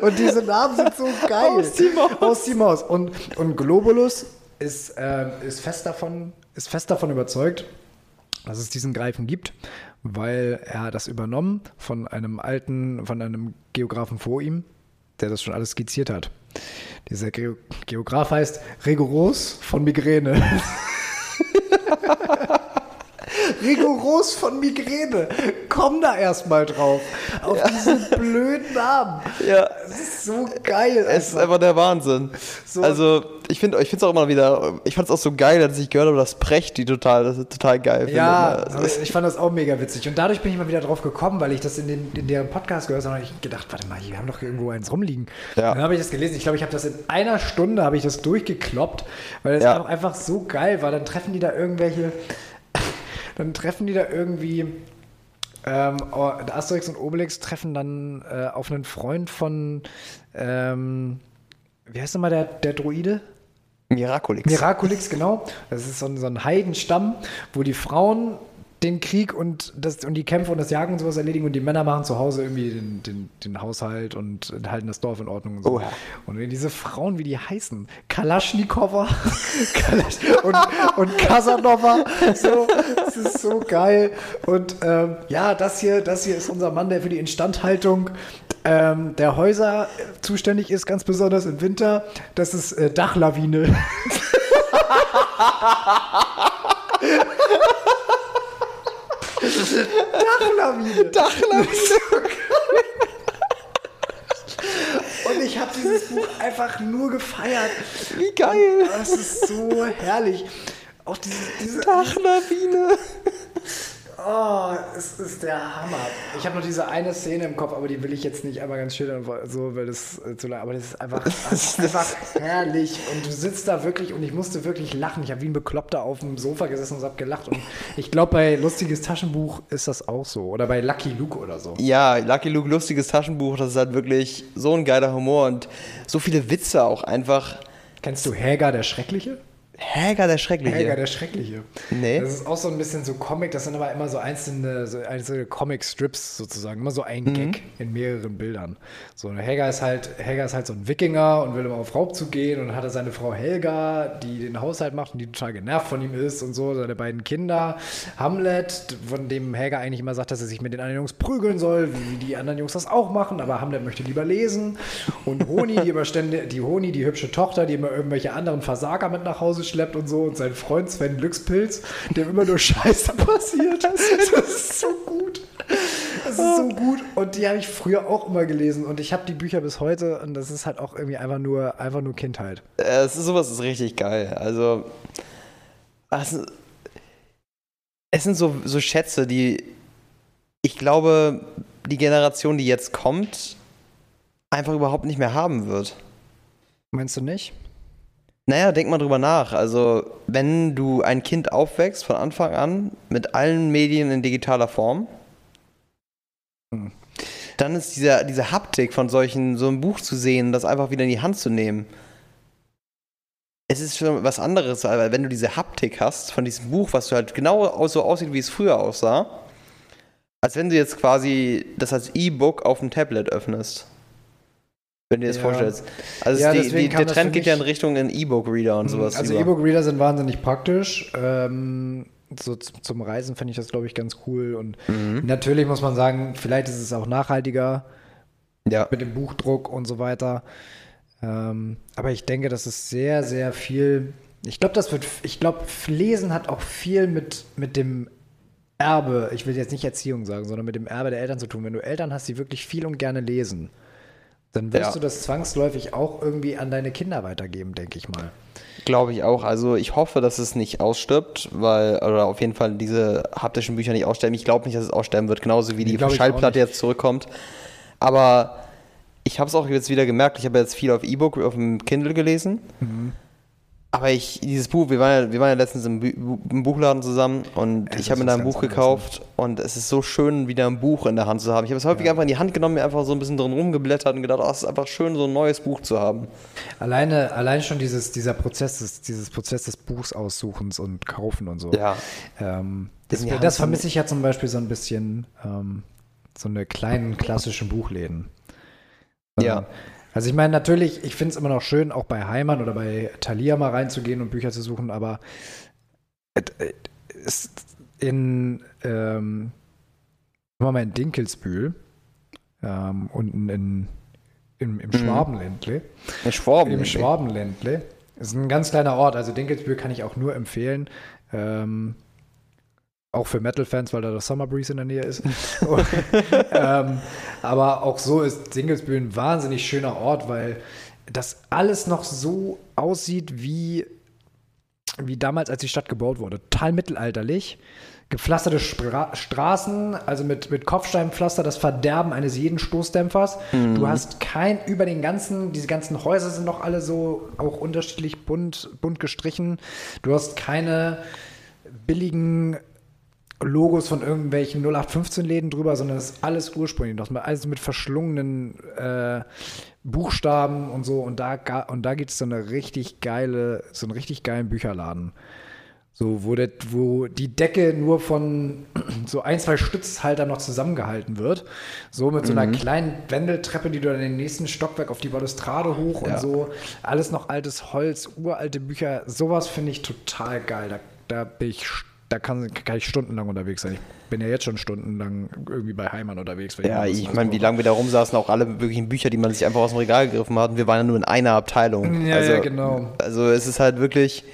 und diese Namen sind so geil. Aus die Maus. Aus die Maus. Und, und Globulus ist, ähm, ist, fest davon, ist fest davon überzeugt, dass es diesen Greifen gibt, weil er das übernommen von einem alten, von einem Geografen vor ihm, der das schon alles skizziert hat. Dieser Geo Geograf heißt Rigoros von Migräne. *laughs* *laughs* Rigoros von Migräne. Komm da erstmal drauf. Auf diesen blöden Namen. Ja. Das ist so geil. Es ist einfach. einfach der Wahnsinn. So. Also, ich finde ich es auch immer wieder, ich fand es auch so geil, als ich gehört habe, dass Precht die total, das ist total geil Ja, findet. aber ich fand das auch mega witzig. Und dadurch bin ich mal wieder drauf gekommen, weil ich das in, den, in deren Podcast gehört habe, habe ich gedacht, warte mal, wir haben doch irgendwo eins rumliegen. Ja. Dann habe ich das gelesen. Ich glaube, ich habe das in einer Stunde habe ich das durchgekloppt, weil das Ja. einfach so geil war. Dann treffen die da irgendwelche, dann treffen die da irgendwie ähm, oh, Asterix und Obelix treffen dann äh, auf einen Freund von, ähm, wie heißt nochmal der, der Druide? Miraculix. Miraculix, genau. Das ist so ein, so ein Heidenstamm, wo die Frauen den Krieg und, das, und die Kämpfe und das Jagen und sowas erledigen und die Männer machen zu Hause irgendwie den, den, den Haushalt und halten das Dorf in Ordnung und so. Oha. Und diese Frauen, wie die heißen, Kalaschnikowa *laughs* Kalasch und, und Casanova, so, das ist so geil. Und ähm, ja, das hier, das hier ist unser Mann, der für die Instandhaltung ähm, der Häuser zuständig ist, ganz besonders im Winter. Das ist äh, Dachlawine. *laughs* Dachlawine. Dachlawine. Und ich habe dieses Buch einfach nur gefeiert. Wie geil. Das ist so herrlich. Auch diese, diese Dachlawine. Oh, es ist der Hammer. Ich habe noch diese eine Szene im Kopf, aber die will ich jetzt nicht einmal ganz schildern, weil- so, weil das äh, zu lang. Aber das ist einfach, *laughs* das ist einfach *laughs* herrlich. Und du sitzt da wirklich und ich musste wirklich lachen. Ich habe wie ein Bekloppter auf dem Sofa gesessen und habe gelacht. Und ich glaube, bei Lustiges Taschenbuch ist das auch so. Oder bei Lucky Luke oder so. Ja, Lucky Luke, lustiges Taschenbuch, das ist halt wirklich so ein geiler Humor und so viele Witze auch einfach. Kennst du Häger der Schreckliche? Häger der Schreckliche. Häger der Schreckliche. Nee. Das ist auch so ein bisschen so Comic, das sind aber immer so einzelne, so einzelne Comic-Strips sozusagen, immer so ein Mhm. Gag in mehreren Bildern. So, Helga ist halt, Helga ist halt so ein Wikinger und will immer auf Raub gehen und hat seine Frau Helga, die den Haushalt macht und die total genervt von ihm ist und so, seine beiden Kinder. Hamlet, von dem Helga eigentlich immer sagt, dass er sich mit den anderen Jungs prügeln soll, wie die anderen Jungs das auch machen, aber Hamlet möchte lieber lesen. Und Honi, die die Honi, die hübsche Tochter, die immer irgendwelche anderen Versager mit nach Hause schleppt und so und sein Freund Sven Glückspilz, dem immer nur Scheiße *laughs* passiert. Das ist so gut. Das ist so gut. Und die habe ich früher auch immer gelesen und ich habe die Bücher bis heute und das ist halt auch irgendwie einfach nur, einfach nur Kindheit. Äh, Es ist, sowas ist richtig geil. Also, es, es sind so, so Schätze, die ich glaube, die Generation, die jetzt kommt, einfach überhaupt nicht mehr haben wird. Meinst du nicht? Naja, denk mal drüber nach. Also, wenn du ein Kind aufwächst von Anfang an mit allen Medien in digitaler Form, Hm. dann ist dieser, diese Haptik von solchen, so ein Buch zu sehen, das einfach wieder in die Hand zu nehmen. Es ist schon was anderes, aber wenn du diese Haptik hast von diesem Buch, was du halt genau so aussieht, wie es früher aussah, als wenn du jetzt quasi das als E-Book auf dem Tablet öffnest. Wenn du dir das Ja. vorstellst. Also Ja, die, die, der Trend geht ja in Richtung in E-Book-Reader und sowas. Also. E-Book-Reader sind wahnsinnig praktisch. Ähm, so zum Reisen finde ich das, glaube ich, ganz cool. Und Mhm. natürlich muss man sagen, vielleicht ist es auch nachhaltiger Ja. mit dem Buchdruck und so weiter. Ähm, aber ich denke, das ist sehr, sehr viel. Ich glaube, das wird. Ich glaube, Lesen hat auch viel mit, mit dem Erbe, ich will jetzt nicht Erziehung sagen, sondern mit dem Erbe der Eltern zu tun. Wenn du Eltern hast, die wirklich viel und gerne lesen, dann wirst Ja. du das zwangsläufig auch irgendwie an deine Kinder weitergeben, denke ich mal. Glaube ich auch. Also ich hoffe, dass es nicht ausstirbt, weil, oder auf jeden Fall diese haptischen Bücher nicht aussterben. Ich glaube nicht, dass es aussterben wird, genauso wie die Schallplatte jetzt zurückkommt. Aber ich habe es auch jetzt wieder gemerkt, ich habe jetzt viel auf E-Book, auf dem Kindle gelesen. Mhm. Aber ich, dieses Buch, wir waren ja, wir waren ja letztens im, Bu im Buchladen zusammen und Es ich habe mir da ein Buch ne? gekauft und es ist so schön, wieder ein Buch in der Hand zu haben. Ich habe es häufig Ja. einfach in die Hand genommen, mir einfach so ein bisschen drin rumgeblättert und gedacht, oh, es ist einfach schön, so ein neues Buch zu haben. Alleine, allein schon dieses, dieser Prozess des, dieses Prozess des Buchs aussuchens und kaufen und so. Ja. Ähm, das das vermisse ich ja zum Beispiel so ein bisschen, ähm, so eine kleinen klassischen Buchläden. Ja. Also ich meine, natürlich, ich finde es immer noch schön, auch bei Heimann oder bei Thalia mal reinzugehen und Bücher zu suchen, aber in, ähm, mal in Dinkelsbühl, ähm, unten in, im, im Mhm. Schwabenländle. Ein Schwaben. Im Schwabenländle. Ist ein ganz kleiner Ort, also Dinkelsbühl kann ich auch nur empfehlen. Ähm, auch für Metal-Fans, weil da das Summer Breeze in der Nähe ist. *laughs* Ähm, aber auch so ist Dinkelsbühl ein wahnsinnig schöner Ort, weil das alles noch so aussieht wie, wie damals, als die Stadt gebaut wurde. Total mittelalterlich. Gepflasterte Spra Straßen, also mit, mit Kopfsteinpflaster, das Verderben eines jeden Stoßdämpfers. Du hast kein, über den ganzen, diese ganzen Häuser sind noch alle so auch unterschiedlich bunt, bunt gestrichen. Du hast keine billigen Logos von irgendwelchen 0815-Läden drüber, sondern es ist alles ursprünglich. Das alles mit verschlungenen äh, Buchstaben und so. Und da, und da gibt es so eine richtig geile, so einen richtig geilen Bücherladen. So, wo, der, wo die Decke nur von *clears throat* so ein, zwei Stützhaltern noch zusammengehalten wird. So mit so einer kleinen Wendeltreppe, die du dann in den nächsten Stockwerk auf die Balustrade hoch Ja. und so. Alles noch altes Holz, uralte Bücher. Sowas finde ich total geil. Da, da bin ich, da kann, kann ich stundenlang unterwegs sein. Ich bin ja jetzt schon stundenlang irgendwie bei Heimann unterwegs. Ja, ich Neues meine, wie lange wir da rumsaßen, auch alle wirklichen Bücher, die man sich einfach aus dem Regal gegriffen hat. Und wir waren ja nur in einer Abteilung. Ja, also, ja, genau. Also es ist halt wirklich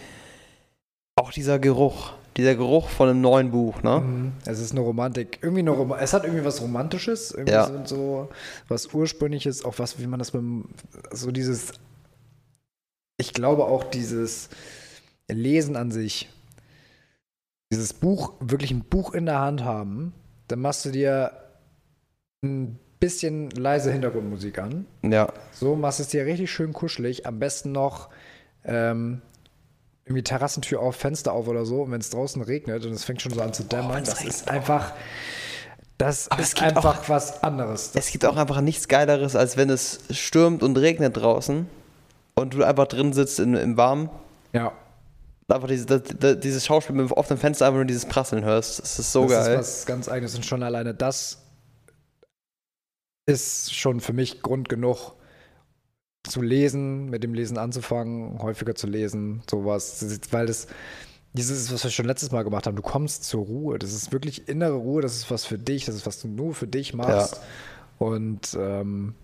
auch dieser Geruch, dieser Geruch von einem neuen Buch, ne? Mhm. Es ist eine Romantik. Irgendwie eine Rom es hat irgendwie was Romantisches, irgendwie Ja. so, so was Ursprüngliches, auch was, wie man das beim, so dieses, ich glaube auch dieses Lesen an sich, dieses Buch, wirklich ein Buch in der Hand haben, dann machst du dir ein bisschen leise Hintergrundmusik an. Ja. So machst es dir richtig schön kuschelig. Am besten noch ähm, irgendwie Terrassentür auf, Fenster auf oder so. Und wenn es draußen regnet und es fängt schon so an zu dämmern, wenn's das ist einfach, das Aber ist einfach was anderes. Es gibt auch einfach nichts Geileres, als wenn es stürmt und regnet draußen und du einfach drin sitzt in, im Warmen. Ja. Einfach dieses, das, das, dieses Schauspiel mit offenem Fenster einfach nur dieses Prasseln hörst. Das ist so das geil. ist was ganz eigenes und schon alleine das ist schon für mich Grund genug zu lesen, mit dem Lesen anzufangen, häufiger zu lesen, sowas, weil das dieses ist, was wir schon letztes Mal gemacht haben. Du kommst zur Ruhe. Das ist wirklich innere Ruhe. Das ist was für dich. Das ist was du nur für dich machst. Ja. Und ähm,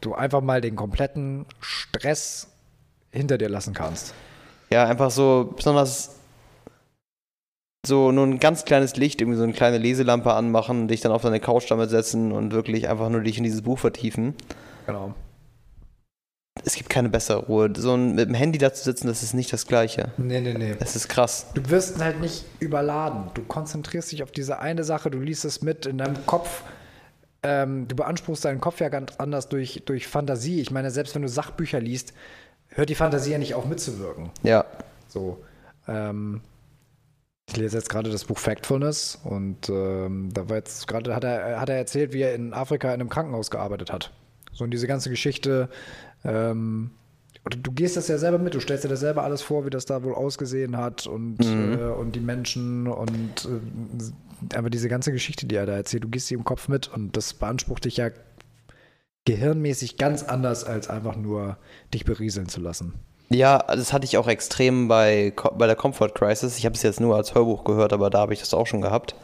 du einfach mal den kompletten Stress hinter dir lassen kannst. Ja, einfach so besonders so nur ein ganz kleines Licht, irgendwie so eine kleine Leselampe anmachen, dich dann auf deine Couch damit setzen und wirklich einfach nur dich in dieses Buch vertiefen. Genau. Es gibt keine bessere Ruhe. So ein, mit dem Handy da zu sitzen, das ist nicht das Gleiche. Nee, nee, nee. Es ist krass. Du wirst halt nicht überladen. Du konzentrierst dich auf diese eine Sache, du liest es mit in deinem Kopf. Ähm, du beanspruchst deinen Kopf ja ganz anders durch, durch Fantasie. Ich meine, selbst wenn du Sachbücher liest, hört die Fantasie ja nicht auf mitzuwirken. Ja. So. Ähm, ich lese jetzt gerade das Buch Factfulness und ähm, da war jetzt gerade, hat er, hat er erzählt, wie er in Afrika in einem Krankenhaus gearbeitet hat. So und diese ganze Geschichte, ähm, oder du gehst das ja selber mit, du stellst dir das selber alles vor, wie das da wohl ausgesehen hat und, Mhm. äh, und die Menschen und äh, aber diese ganze Geschichte, die er da erzählt, du gehst sie im Kopf mit und das beansprucht dich ja gehirnmäßig ganz anders, als einfach nur dich berieseln zu lassen. Ja, das hatte ich auch extrem bei, bei der Comfort Crisis. Ich habe es jetzt nur als Hörbuch gehört, aber da habe ich das auch schon gehabt.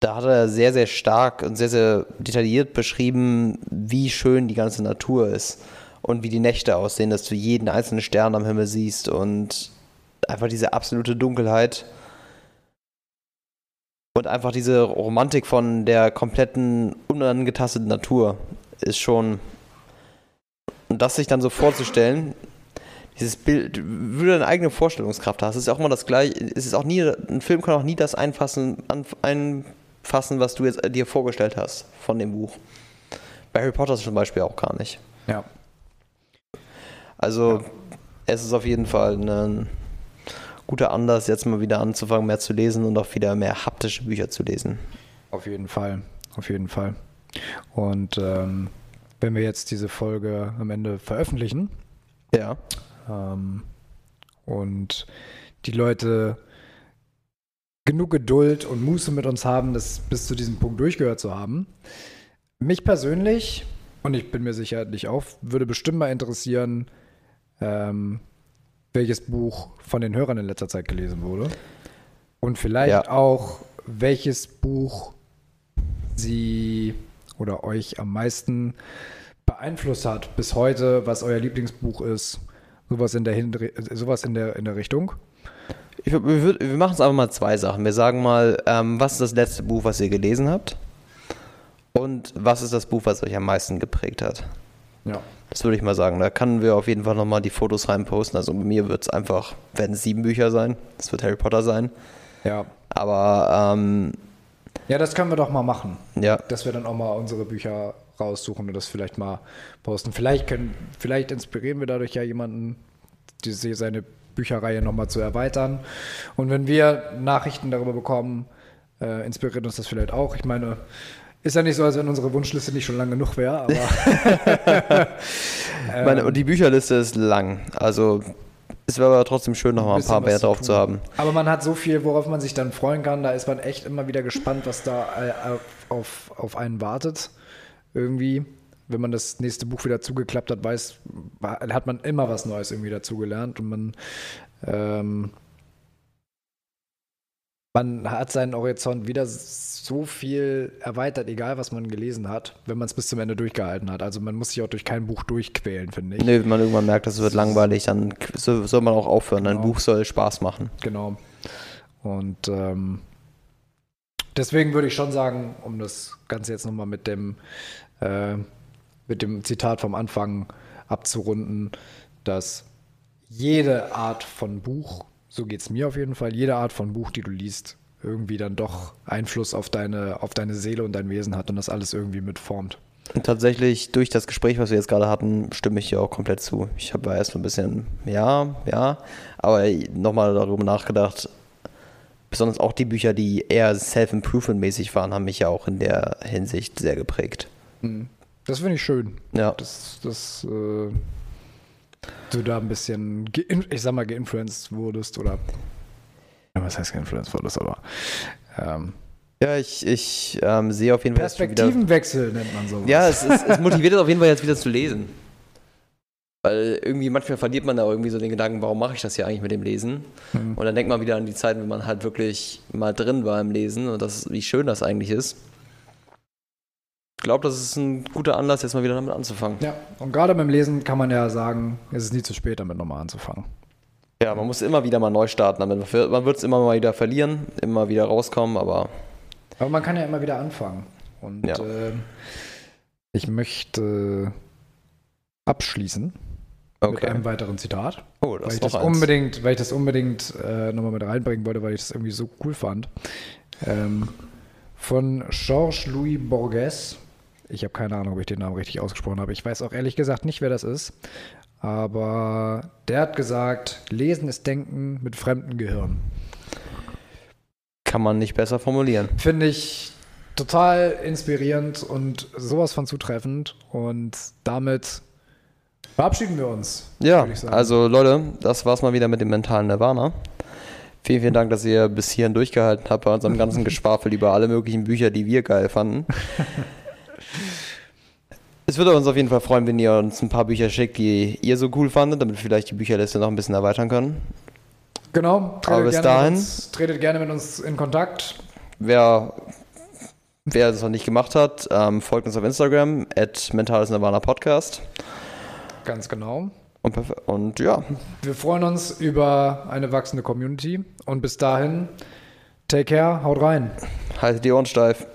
Da hat er sehr, sehr stark und sehr, sehr detailliert beschrieben, wie schön die ganze Natur ist und wie die Nächte aussehen, dass du jeden einzelnen Stern am Himmel siehst und einfach diese absolute Dunkelheit und einfach diese Romantik von der kompletten unangetasteten Natur ist schon und das sich dann so vorzustellen, dieses Bild, wie du deine eigene Vorstellungskraft hast, ist auch immer das gleiche. Es ist auch nie, ein Film kann auch nie das einfassen, einfassen, was du jetzt dir vorgestellt hast von dem Buch. Bei Harry Potter zum Beispiel auch gar nicht. Ja. Also, es ist auf jeden Fall ein guter Anlass, jetzt mal wieder anzufangen, mehr zu lesen und auch wieder mehr haptische Bücher zu lesen. Auf jeden Fall, auf jeden Fall. Und ähm, wenn wir jetzt diese Folge am Ende veröffentlichen Ja. ähm, und die Leute genug Geduld und Muße mit uns haben, das bis zu diesem Punkt durchgehört zu haben, mich persönlich, und ich bin mir sicher dich auch, würde bestimmt mal interessieren, ähm, welches Buch von den Hörern in letzter Zeit gelesen wurde. Und vielleicht Ja. auch, welches Buch sie oder euch am meisten beeinflusst hat bis heute, was euer Lieblingsbuch ist. Sowas in der, Hindri sowas in der, in der Richtung. Ich, wir wir machen es einfach mal zwei Sachen. Wir sagen mal, ähm, was ist das letzte Buch, was ihr gelesen habt? Und was ist das Buch, was euch am meisten geprägt hat? Ja. Das würde ich mal sagen. Da können wir auf jeden Fall nochmal die Fotos reinposten. Also bei mir wird es einfach, werden es sieben Bücher sein. Es wird Harry Potter sein. Ja. Aber ähm, Ja, das können wir doch mal machen. ja, Dass wir dann auch mal unsere Bücher raussuchen und das vielleicht mal posten. Vielleicht können, vielleicht inspirieren wir dadurch ja jemanden, diese, seine Bücherreihe nochmal zu erweitern. Und wenn wir Nachrichten darüber bekommen, äh, inspiriert uns das vielleicht auch. Ich meine, ist ja nicht so, als wenn unsere Wunschliste nicht schon lang genug wäre, aber *laughs* meine, und die Bücherliste ist lang. Also es wäre aber trotzdem schön, nochmal ein bisschen paar mehr zu drauf tun. zu haben. Aber man hat so viel, worauf man sich dann freuen kann. Da ist man echt immer wieder gespannt, was da äh, auf, auf einen wartet. Irgendwie, wenn man das nächste Buch wieder zugeklappt hat, weiß, hat man immer was Neues irgendwie dazugelernt und man, ähm, man hat seinen Horizont wieder so viel erweitert, egal was man gelesen hat, wenn man es bis zum Ende durchgehalten hat. Also man muss sich auch durch kein Buch durchquälen, finde ich. Nee, wenn man irgendwann merkt, das wird langweilig, dann so- soll man auch aufhören. Ein Genau. Buch soll Spaß machen. Genau. Und ähm, deswegen würde ich schon sagen, um das Ganze jetzt nochmal mit dem, äh, mit dem Zitat vom Anfang abzurunden, dass jede Art von Buch, so geht es mir auf jeden Fall, jede Art von Buch, die du liest, irgendwie dann doch Einfluss auf deine, auf deine Seele und dein Wesen hat und das alles irgendwie mitformt. Und tatsächlich, durch das Gespräch, was wir jetzt gerade hatten, stimme ich dir auch komplett zu. Ich habe erst so ein bisschen, ja, ja, aber nochmal darüber nachgedacht. Besonders auch die Bücher, die eher self-improvement-mäßig waren, haben mich ja auch in der Hinsicht sehr geprägt. Das finde ich schön. Ja. Das, das, äh, du da ein bisschen, ich sag mal, geinfluenced wurdest oder. Ja, was heißt geinfluenced wurdest, aber. Ähm, Ja, ich, ich ähm, sehe auf jeden Fall wieder. Perspektivenwechsel nennt man sowas. Ja, es, es, es motiviert es auf jeden Fall jetzt wieder zu lesen. Weil irgendwie manchmal verliert man da irgendwie so den Gedanken, warum mache ich das hier eigentlich mit dem Lesen? Mhm. Und dann denkt man wieder an die Zeiten, wenn man halt wirklich mal drin war im Lesen und das, wie schön das eigentlich ist. Ich glaube, das ist ein guter Anlass, jetzt mal wieder damit anzufangen. Ja, und gerade beim Lesen kann man ja sagen, es ist nie zu spät, damit nochmal anzufangen. Ja, man muss immer wieder mal neu starten. Damit. Man wird es immer mal wieder verlieren, immer wieder rauskommen, aber Aber man kann ja immer wieder anfangen. Und Ja. äh, ich möchte abschließen mit okay. einem weiteren Zitat. Oh, weil das ich ist das eins. unbedingt, weil ich das unbedingt äh, nochmal mit reinbringen wollte, weil ich das irgendwie so cool fand. Ähm, von Georges Louis Borges. Ich habe keine Ahnung, ob ich den Namen richtig ausgesprochen habe. Ich weiß auch ehrlich gesagt nicht, wer das ist. Aber der hat gesagt, Lesen ist Denken mit fremdem Gehirn. Kann man nicht besser formulieren. Finde ich total inspirierend und sowas von zutreffend. Und damit verabschieden wir uns. Ja, also Leute, das war's mal wieder mit dem mentalen Nirvana. Vielen, vielen Dank, dass ihr bis hierhin durchgehalten habt bei unserem ganzen *laughs* Geschwafel über alle möglichen Bücher, die wir geil fanden. Es würde uns auf jeden Fall freuen, wenn ihr uns ein paar Bücher schickt, die ihr so cool fandet, damit wir vielleicht die Bücherliste noch ein bisschen erweitern können. Genau, Aber bis gerne dahin- Mit uns, tretet gerne mit uns in Kontakt. Wer, wer das noch nicht gemacht hat, ähm, folgt uns auf Instagram, at mentales Nirvana Podcast. Ganz genau. Und, und ja, Wir freuen uns über eine wachsende Community. Und bis dahin, take care, haut rein. haltet die Ohren steif.